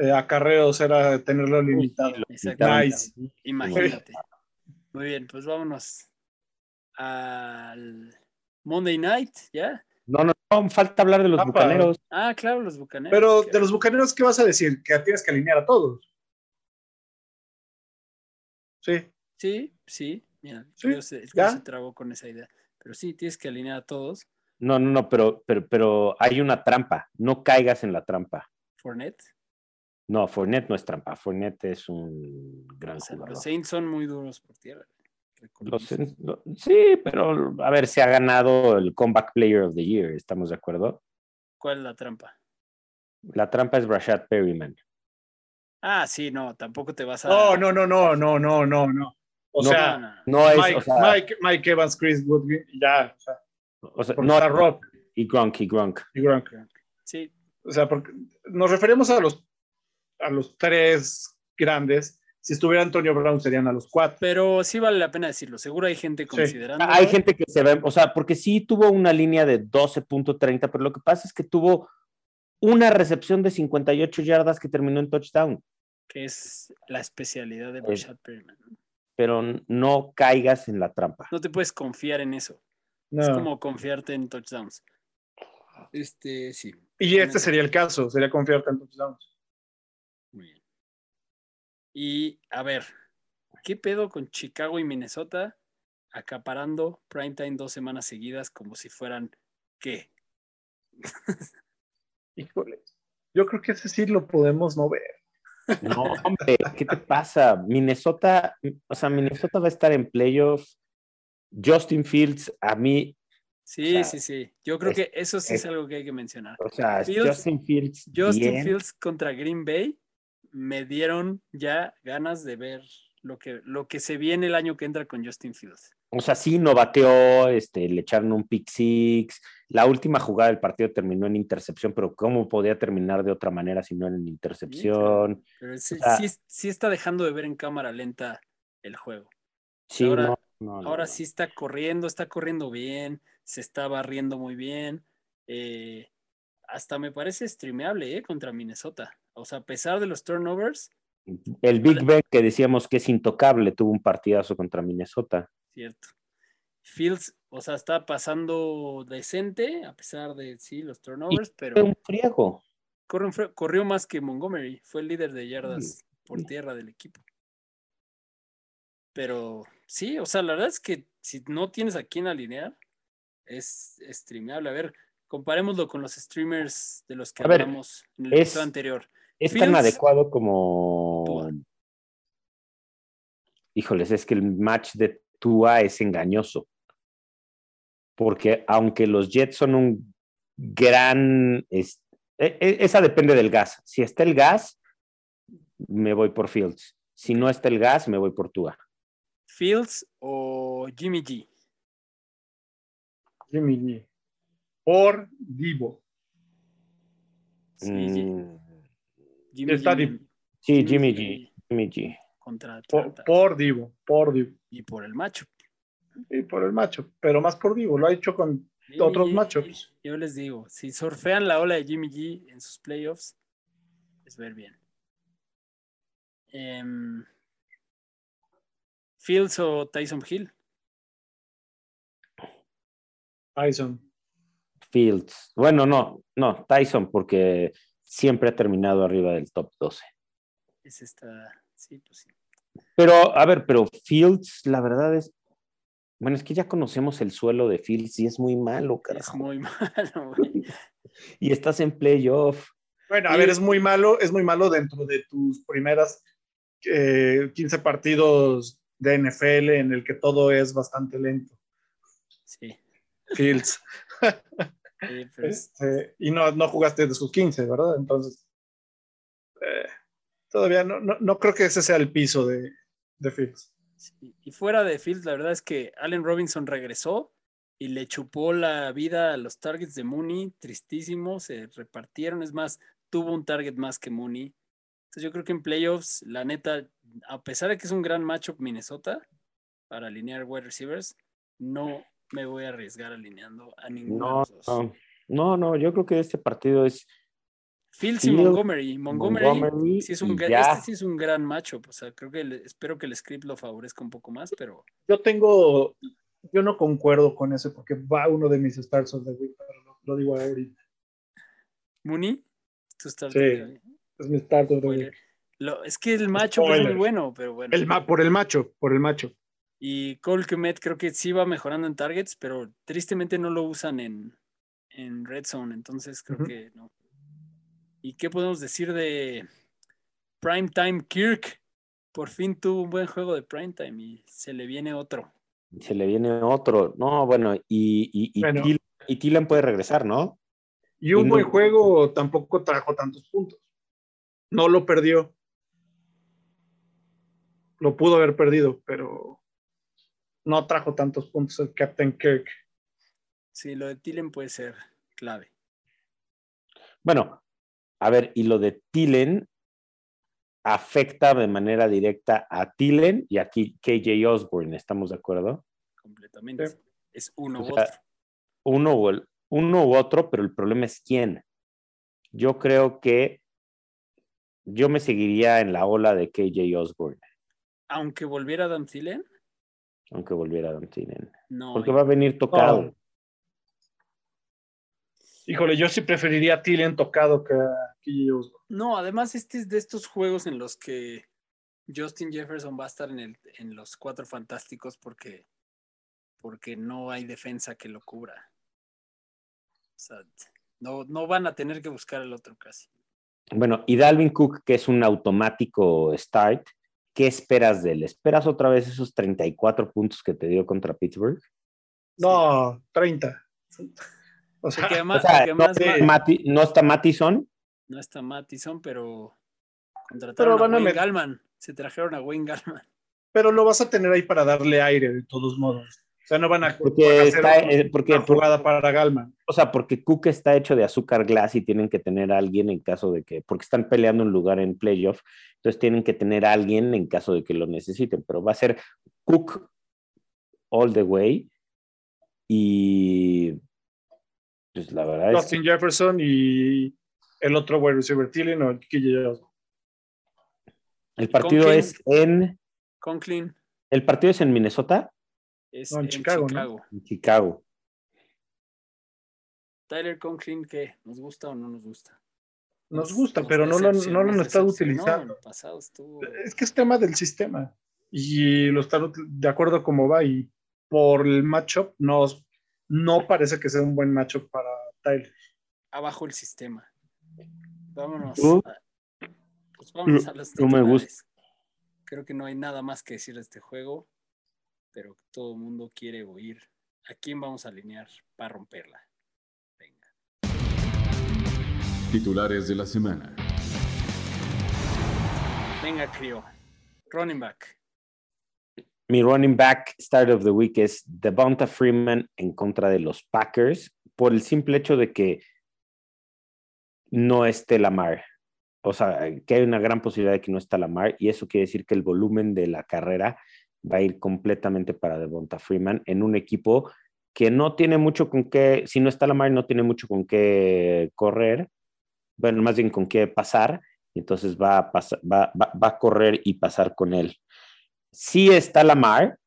eh, acarreos era tenerlo limitado. Exacto. Nice. Imagínate. Muy bien, pues vámonos al Monday Night, ¿ya? No, no, no, falta hablar de los Apa. bucaneros. Ah, claro, los bucaneros. Pero que- de los bucaneros, ¿qué vas a decir? Que tienes que alinear a todos. Sí, Sí, sí. Mira, el Sí, se, el ya. Crío se trabó con esa idea. Pero sí, tienes que alinear a todos. No, no, no, pero, pero, pero hay una trampa. No caigas en la trampa. Fournette. No, Fournette no es trampa. Fournette es un gran O sea, jugador. los Saints son muy duros por tierra. Los lo- sí, pero a ver, se ha ganado el Comeback Player of the Year. ¿Estamos de acuerdo? ¿Cuál es la trampa? La trampa es Rashad Perryman. Ah, sí, no, tampoco te vas a. No, no, no, no, no, no, no, no. O No, sea, no, no. Es, Mike, o sea, Mike, Mike Evans, Chris Woodwin, ya. O sea, o sea, no, está Rob. Y Gronk, y Gronk. y Gronk. Sí, O sea, porque nos referimos a los, a los tres grandes. Si estuviera Antonio Brown serían a los cuatro. pero sí vale la pena decirlo. Seguro hay gente considerando. Hay gente que se ve, o sea, porque sí tuvo una línea de 12.30, pero lo que pasa es que tuvo una recepción de 58 yardas que terminó en touchdown. que es la especialidad de Eh. Rashad Perriman. ¿no? Pero no caigas en la trampa. No te puedes confiar en eso. No. Es como confiarte en touchdowns. Este, sí. Y este sería el caso, sería confiarte en touchdowns. Muy bien. Y a ver, ¿qué pedo con Chicago y Minnesota acaparando primetime dos semanas seguidas como si fueran qué? Híjole, yo creo que ese sí lo podemos no ver. No, hombre, ¿qué te pasa? Minnesota, o sea, Minnesota va a estar en playoffs. Justin Fields, a mí, Sí, O sea, sí, sí. Yo creo es- que eso sí es, es- algo que hay que mencionar. o sea, Fields- Justin Fields, Justin bien. Fields contra Green Bay me dieron ya ganas de ver lo que, lo que se viene el año que entra con Justin Fields. O sea, sí, no bateó, este, le echaron un pick six. La última jugada del partido terminó en intercepción, pero ¿cómo podía terminar de otra manera si no en intercepción? Pero sí, O sea- sí, sí está dejando de ver en cámara lenta el juego. Sí, Ahora- no, no, no, Ahora no. sí está corriendo, está corriendo bien, se está barriendo muy bien. eh, hasta me parece streameable eh, contra Minnesota. O sea, a pesar de los turnovers, El Big Ben que decíamos que es intocable, tuvo un partidazo contra Minnesota. Cierto. Fields, o sea, está pasando decente, a pesar de sí, los turnovers, Fue pero un friego. corre un fre- corrió más que Montgomery. Fue el líder de yardas por tierra del equipo. Pero sí, o sea, la verdad es que si no tienes a quién alinear, es streameable. A ver, comparémoslo con los streamers de los que A ver, hablamos en el es- episodio anterior. Es tan adecuado como. Híjoles, es que el match de Tua es engañoso. Porque aunque los Jets son un gran. es- e- e- esa depende del gas. Si está el gas, me voy por Fields. Si no está el gas, me voy por Tua. Fields o Jimmy G. Jimmy G. Por Divo. Sí, Mm, Jimmy sí, Jimmy G. Jimmy G. contra Por, Atlanta. por Divo. Por Divo. y por el macho. Y por el macho. Pero más por Divo. Lo ha hecho con Jimmy otros G, matchups. Yo les digo, si surfean la ola de Jimmy G en sus playoffs, es ver bien. Em, Fields o Tyson Hill. Tyson. Fields. Bueno, no, no, Tyson, porque siempre ha terminado arriba del top 12. Es esta. Sí, pues sí. Pero, a ver, pero Fields, la verdad es. Bueno, es que ya conocemos el suelo de Fields y es muy malo, Es carajo. muy malo, güey. Y estás en playoff. Bueno, a Y- ver, es muy malo, es muy malo dentro de tus primeras eh, 15 partidos de NFL en el que todo es bastante lento. Sí. Fields. sí, pero es- Este, y no, no jugaste de sus 15, ¿verdad? Entonces, eh, todavía no, no, no creo que ese sea el piso de, de Fields. sí. Y fuera de Fields, la verdad es que Allen Robinson regresó y le chupó la vida a los targets de Mooney, tristísimo, se repartieron, es más, tuvo un target más que Mooney. Entonces yo creo que en playoffs, la neta, a pesar de que es un gran matchup Minnesota para alinear wide receivers, no me voy a arriesgar alineando a ninguno No, de los dos. no, no, no, yo creo que este partido es Fields y Montgomery. Montgomery, Montgomery sí es un, este sí es un gran matchup. O sea, creo que espero que el script lo favorezca un poco más, pero Yo tengo, yo no concuerdo con eso porque va uno de mis starts of the week, pero lo, lo digo ahorita. Mooney, tú estás Sí. Es mi start of the week. Lo- es que el matchup es muy bueno, pero bueno. El ma- por el macho, por el macho. Y Cole Kmet creo que sí va mejorando en targets, pero tristemente no lo usan en, en Red Zone, entonces creo que no. ¿Y qué podemos decir de Primetime Kirk? Por fin tuvo un buen juego de Primetime y se le viene otro. se le viene otro. No, bueno, y, y, y, Bueno. Y Thielen puede regresar, ¿no? Y un Y no- buen juego tampoco trajo tantos puntos. No lo perdió. Lo pudo haber perdido, pero no trajo tantos puntos el Captain Kirk. Sí, lo de Tillen puede ser clave. Bueno, a ver, y lo de Tillen afecta de manera directa a Tillen y a KJ Osborne, ¿estamos de acuerdo? Completamente. Sí. Es uno O u otro. Uno u, el- uno u otro, pero el problema es quién. Yo creo que yo me seguiría en la ola de KJ Osborne, Aunque volviera Adam Thielen, aunque volviera Adam Tillen. no. Porque va a venir tocado. No. Híjole, yo sí preferiría a Tillen tocado que a KJ Osborne. No, además este es de estos juegos en los que Justin Jefferson va a estar en, el, en los cuatro fantásticos porque, porque no hay defensa que lo cubra. O sea, no, no van a tener que buscar el otro casi. Bueno, y Dalvin Cook, que es un automático start, ¿qué esperas de él? ¿Esperas otra vez esos 34 puntos que te dio contra Pittsburgh? No, 30. O sea, O porque no, Mati- está Mattison, no está Mattison, pero contrataron Pero van a a Wayne Gallman. Se trajeron a Wayne Gallman. pero lo vas a tener ahí para darle aire de todos modos. O sea, no van a porque hacer está, una eh, porque, jugada para Galman. o sea, porque Cook está hecho de azúcar glass y tienen que tener a alguien en caso de que, porque están peleando un lugar en playoff, entonces tienen que tener a alguien en caso de que lo necesiten, pero va a ser Cook all the way y pues la verdad es que Justin Jefferson y el otro wide receiver Tillen o Osborne. el partido Conklin. es en, Conklin el partido es en Minnesota, es No, en en Chicago, Chicago. ¿no? en Chicago. Tyler Conklin, ¿qué? ¿Nos gusta o no nos gusta? Nos gusta, pero no lo, no lo han nos estado utilizando. El pasado estuvo. Es que es tema del sistema. Y lo están de acuerdo a cómo va. Y por el matchup, no, no parece que sea un buen matchup para Tyler. abajo el sistema. Vámonos. Pues vámonos a los tú me titulares. Creo que no hay nada más que decir de este juego, pero todo el mundo quiere oír a quién vamos a alinear para romperla. Venga. Titulares de la semana. Venga, Crio. Running back. Mi running back start of the week es Devonta Freeman en contra de los Packers por el simple hecho de que no esté Lamar. O sea, que hay una gran posibilidad de que no está Lamar y eso quiere decir que el volumen de la carrera va a ir completamente para Devonta Freeman en un equipo que no tiene mucho con qué, si no está Lamar, no tiene mucho con qué correr, bueno, más bien con qué pasar, entonces va a, pasar, va, va, va a correr y pasar con él. Si está Lamar,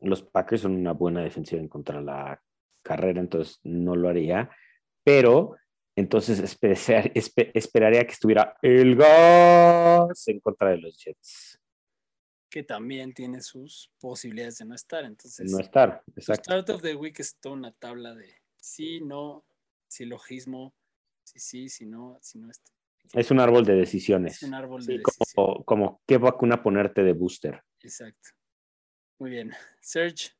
los Packers son una buena defensiva en contra de la carrera, entonces no lo haría, pero entonces esper- esper- esperaría que estuviera el gas en contra de los Jets. que también tiene sus posibilidades de no estar. Entonces, No estar, exacto. Start of the Week es toda una tabla de sí, no, silogismo, sí, sí, si no, si no está. Es un árbol de decisiones. Es un árbol Sí, de decisión. como, como qué vacuna ponerte de booster. Exacto. Muy bien. Serge,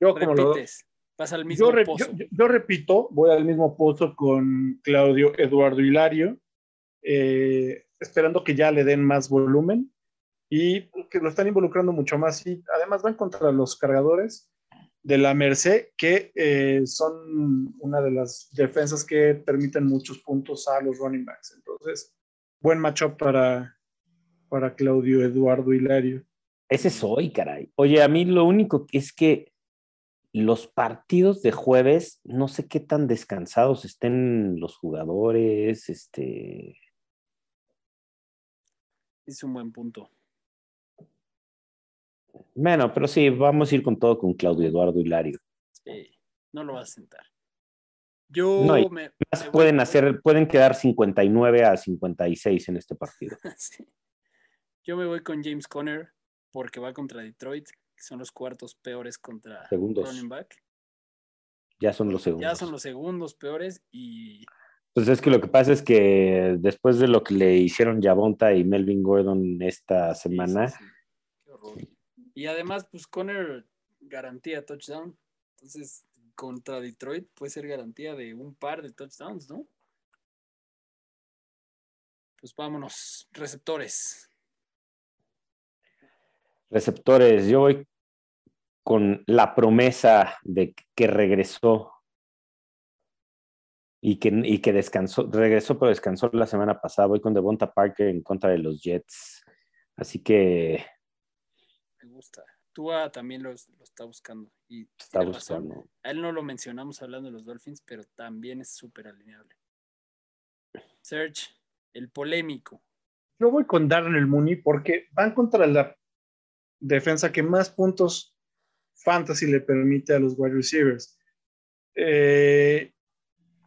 Yo, como lo, repites. Pasa al mismo yo, re- pozo. yo- yo- yo repito, voy al mismo pozo con Claudio Eduardo Hilario, eh, esperando que ya le den más volumen y que lo están involucrando mucho más. Y además van contra los cargadores de la Merced, que eh, son una de las defensas que permiten muchos puntos a los running backs. Entonces, buen matchup para, para Claudio Eduardo Hilario. Ese es hoy, caray. Oye, a mí lo único que es que los partidos de jueves, no sé qué tan descansados estén los jugadores, este, Es un buen punto. Bueno, pero sí, vamos a ir con todo con Claudio Eduardo Hilario. Sí, no lo vas a sentar. Yo No, me, Más me pueden hacer, pueden quedar 59 a 56 en este partido. Sí. Yo me voy con James Conner porque va contra Detroit, que son los cuartos peores contra Segundos. running back. Ya son los segundos. Ya son los segundos peores y Pues es que lo que pasa es que después de lo que le hicieron Yavonta y Melvin Gordon esta semana, sí, sí. Qué horror. Y además, pues Conner garantía touchdown. Entonces, contra Detroit puede ser garantía de un par de touchdowns, ¿no? Pues vámonos, receptores. receptores, yo voy con la promesa de que regresó Y que, y que descansó, regresó, pero descansó la semana pasada. Voy con Devonta Parker en contra de los Jets. Así que. Gusta. Tua también lo, lo está buscando. Y Está tiene razón. buscando. A él no lo mencionamos hablando de los Dolphins, pero también es súper alineable. Serge, el polémico. Yo voy con Darnell Mooney porque van contra la defensa que más puntos fantasy le permite a los wide receivers. Eh,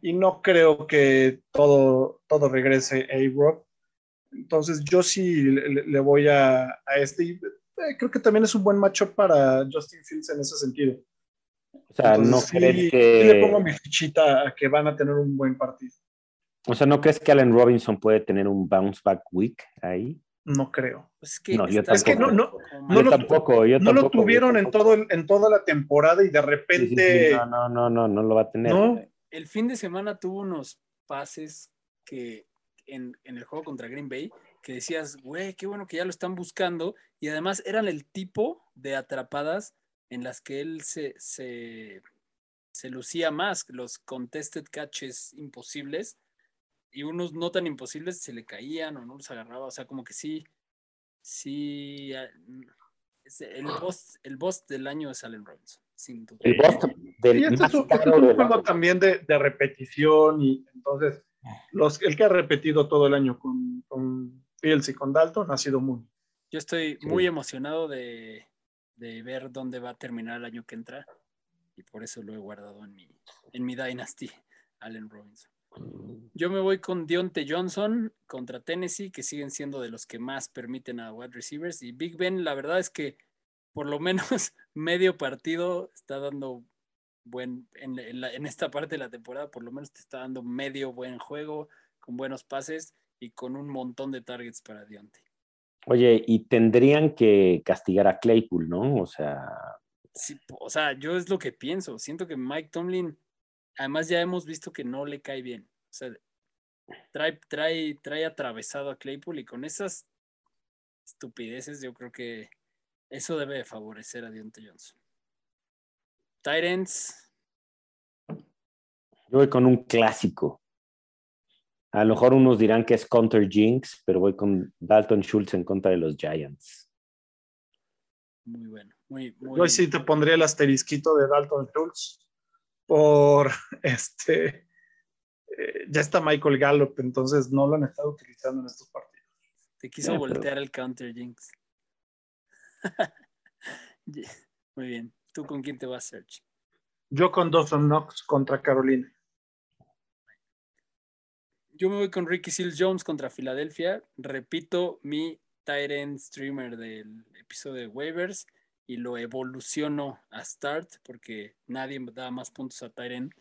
y no creo que todo, todo regrese a A-Rob. Entonces yo sí le, le- le voy a, a este. Eh, creo que también es un buen matchup para Justin Fields en ese sentido. O sea, Entonces, ¿no sí, crees sí que. le pongo mi fichita a que van a tener un buen partido. O sea, ¿no crees que Allen Robinson puede tener un bounce back week ahí? No creo. Es que No, yo Es que no, no, como no yo lo- tampoco, yo no lo yo tuvieron en, todo, el- en toda la temporada y de Sí, sí, sí, repente. No, no, no, no, no lo va a tener. ¿no? el fin de semana tuvo unos pases que en, en el juego contra Green Bay que decías, güey, qué bueno que ya lo están buscando. Y además eran el tipo de atrapadas en las que él se, se, se lucía más, los contested catches imposibles y unos no tan imposibles se le caían o no los agarraba. O sea, como que sí, sí. ah, es El boss, el boss del año es Allen Robinson, sin duda. El Boston del Y este más es un, este caro es un juego también de, de repetición y entonces los, el que ha repetido todo el año con, con Fields y con Dalton ha sido muy. Yo estoy Sí. muy emocionado de, de ver dónde va a terminar el año que entra y por eso lo he guardado en mi, en mi Dynasty, Allen Robinson. Yo me voy con Dionte Johnson contra Tennessee, que siguen siendo de los que más permiten a wide receivers. Y Big Ben, la verdad es que por lo menos medio partido está dando buen, en, en la- en esta parte de la temporada, por lo menos te está dando medio buen juego, con buenos pases y con un montón de targets para Dionte. Oye, y tendrían que castigar a Claypool, ¿no? O sea, Sí, o sea, yo es lo que pienso. Siento que Mike Tomlin, además ya hemos visto que no le cae bien. O sea, trae, trae, trae atravesado a Claypool y con esas estupideces yo creo que eso debe de favorecer a Deontay Johnson. Tyrants, yo voy con un clásico. A lo mejor unos dirán que es Counter Jinx, pero voy con Dalton Schultz en contra de los Giants. muy bueno. Muy, muy Yo sí te pondría el asterisquito de Dalton Schultz por este. eh, ya está Michael Gallup, entonces no lo han estado utilizando en estos partidos. Te quiso pero- voltear el counter Jinx. Yeah, muy bien. ¿Tú con quién te vas, Serge? Yo con Dawson Knox contra Carolina. Yo me voy con Ricky Seals Jones contra Filadelfia. Repito mi Tyrant streamer del episodio de waivers y lo evoluciono a start porque nadie da más puntos a Tyrant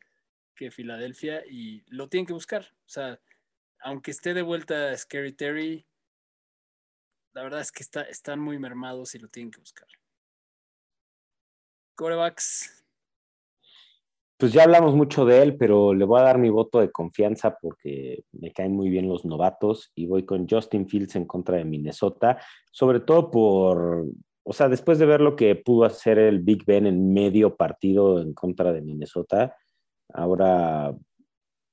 que Filadelfia y lo tienen que buscar. O sea, aunque esté de vuelta Scary Terry, la verdad es que está, están muy mermados y lo tienen que buscar. Corebacks, Pues ya hablamos mucho de él, pero le voy a dar mi voto de confianza porque me caen muy bien los novatos y voy con Justin Fields en contra de Minnesota, sobre todo por, o sea, después de ver lo que pudo hacer el Big Ben en medio partido en contra de Minnesota, ahora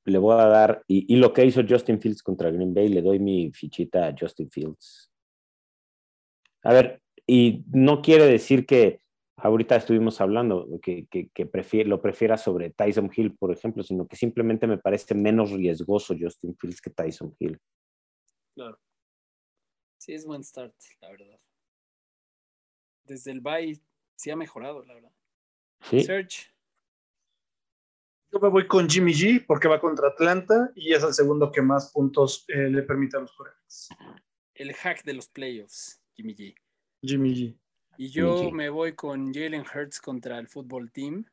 le voy a dar, y, lo que hizo Justin Fields contra Green Bay, le doy mi fichita a Justin Fields. A ver, y no quiere decir que ahorita estuvimos hablando, que, que, que prefiere, lo prefiera sobre Tyson Hill, por ejemplo, sino que simplemente me parece menos riesgoso Justin Fields que Tyson Hill. claro. Sí, es buen start, la verdad. Desde el bye sí ha mejorado, la verdad. ¿Sí? Search. Yo me voy con Jimmy G porque va contra Atlanta y es el segundo que más puntos eh, le permite a los corebacks. el hack de los playoffs, Jimmy G. Jimmy G. Y yo me voy con Jalen Hurts contra el fútbol team,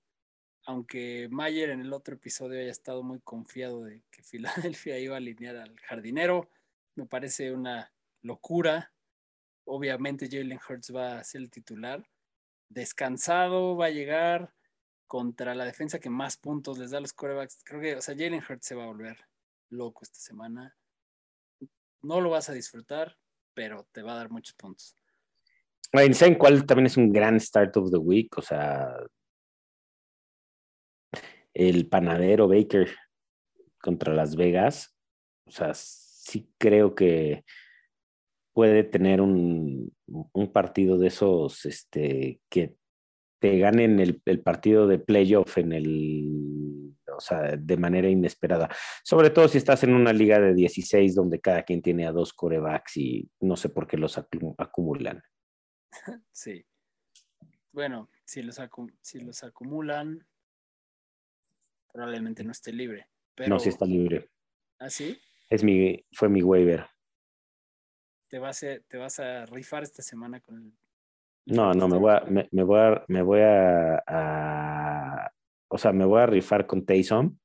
aunque Mayer en el otro episodio haya estado muy confiado de que Filadelfia iba a alinear al jardinero. Me parece una locura. Obviamente Jalen Hurts va a ser el titular. Descansado, va a llegar contra la defensa que más puntos les da a los corebacks. Creo que, o sea, Jalen Hurts se va a volver loco esta semana. No lo vas a disfrutar, pero te va a dar muchos puntos. ¿Saben cuál también es un gran start of the week? O sea, el panadero Baker. contra Las Vegas, o sea, sí creo que puede tener un, un partido de esos este, que te ganen el, el, partido de playoff en el, o sea, de manera inesperada. Sobre todo si estás en una liga de 16 donde cada quien tiene a dos corebacks y no sé por qué los acumulan. Sí. Bueno, si los, si los acumulan, probablemente no esté libre. Pero... No, sí está libre. ¿Ah, sí? Es mi, fue mi waiver. ¿Te vas, a, ¿Te vas a rifar esta semana con el no, no, me voy a, me, me voy a, me voy a, a, o sea, me voy a rifar con Taysom,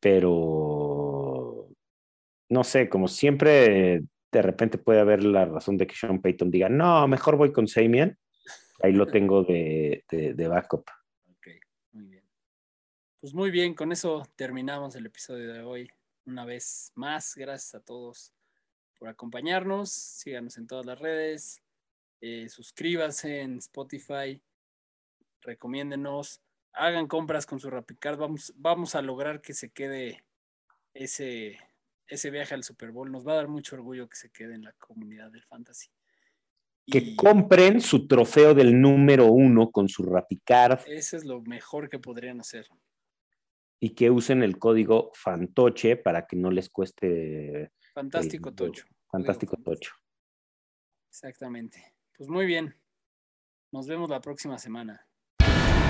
pero no sé, como siempre, de repente puede haber la razón de que Sean Payton diga, no, mejor voy con Samian. Ahí lo tengo de, de, backup. Ok, muy bien. Pues muy bien, con eso terminamos el episodio de hoy. Una vez más, gracias a todos por acompañarnos. Síganos en todas las redes eh, suscríbanse en Spotify, recomiéndenos, hagan compras con su Rapicard, vamos, vamos a lograr que se quede ese, ese viaje al Super Bowl, nos va a dar mucho orgullo que se quede en la comunidad del fantasy. Que compren su trofeo del número uno con su Rapicard. Eso es lo mejor que podrían hacer. Y que usen el código Fantoche para que no les cueste. Fantástico Tocho. Fantástico Tocho. Exactamente. Pues muy bien. Nos vemos la próxima semana.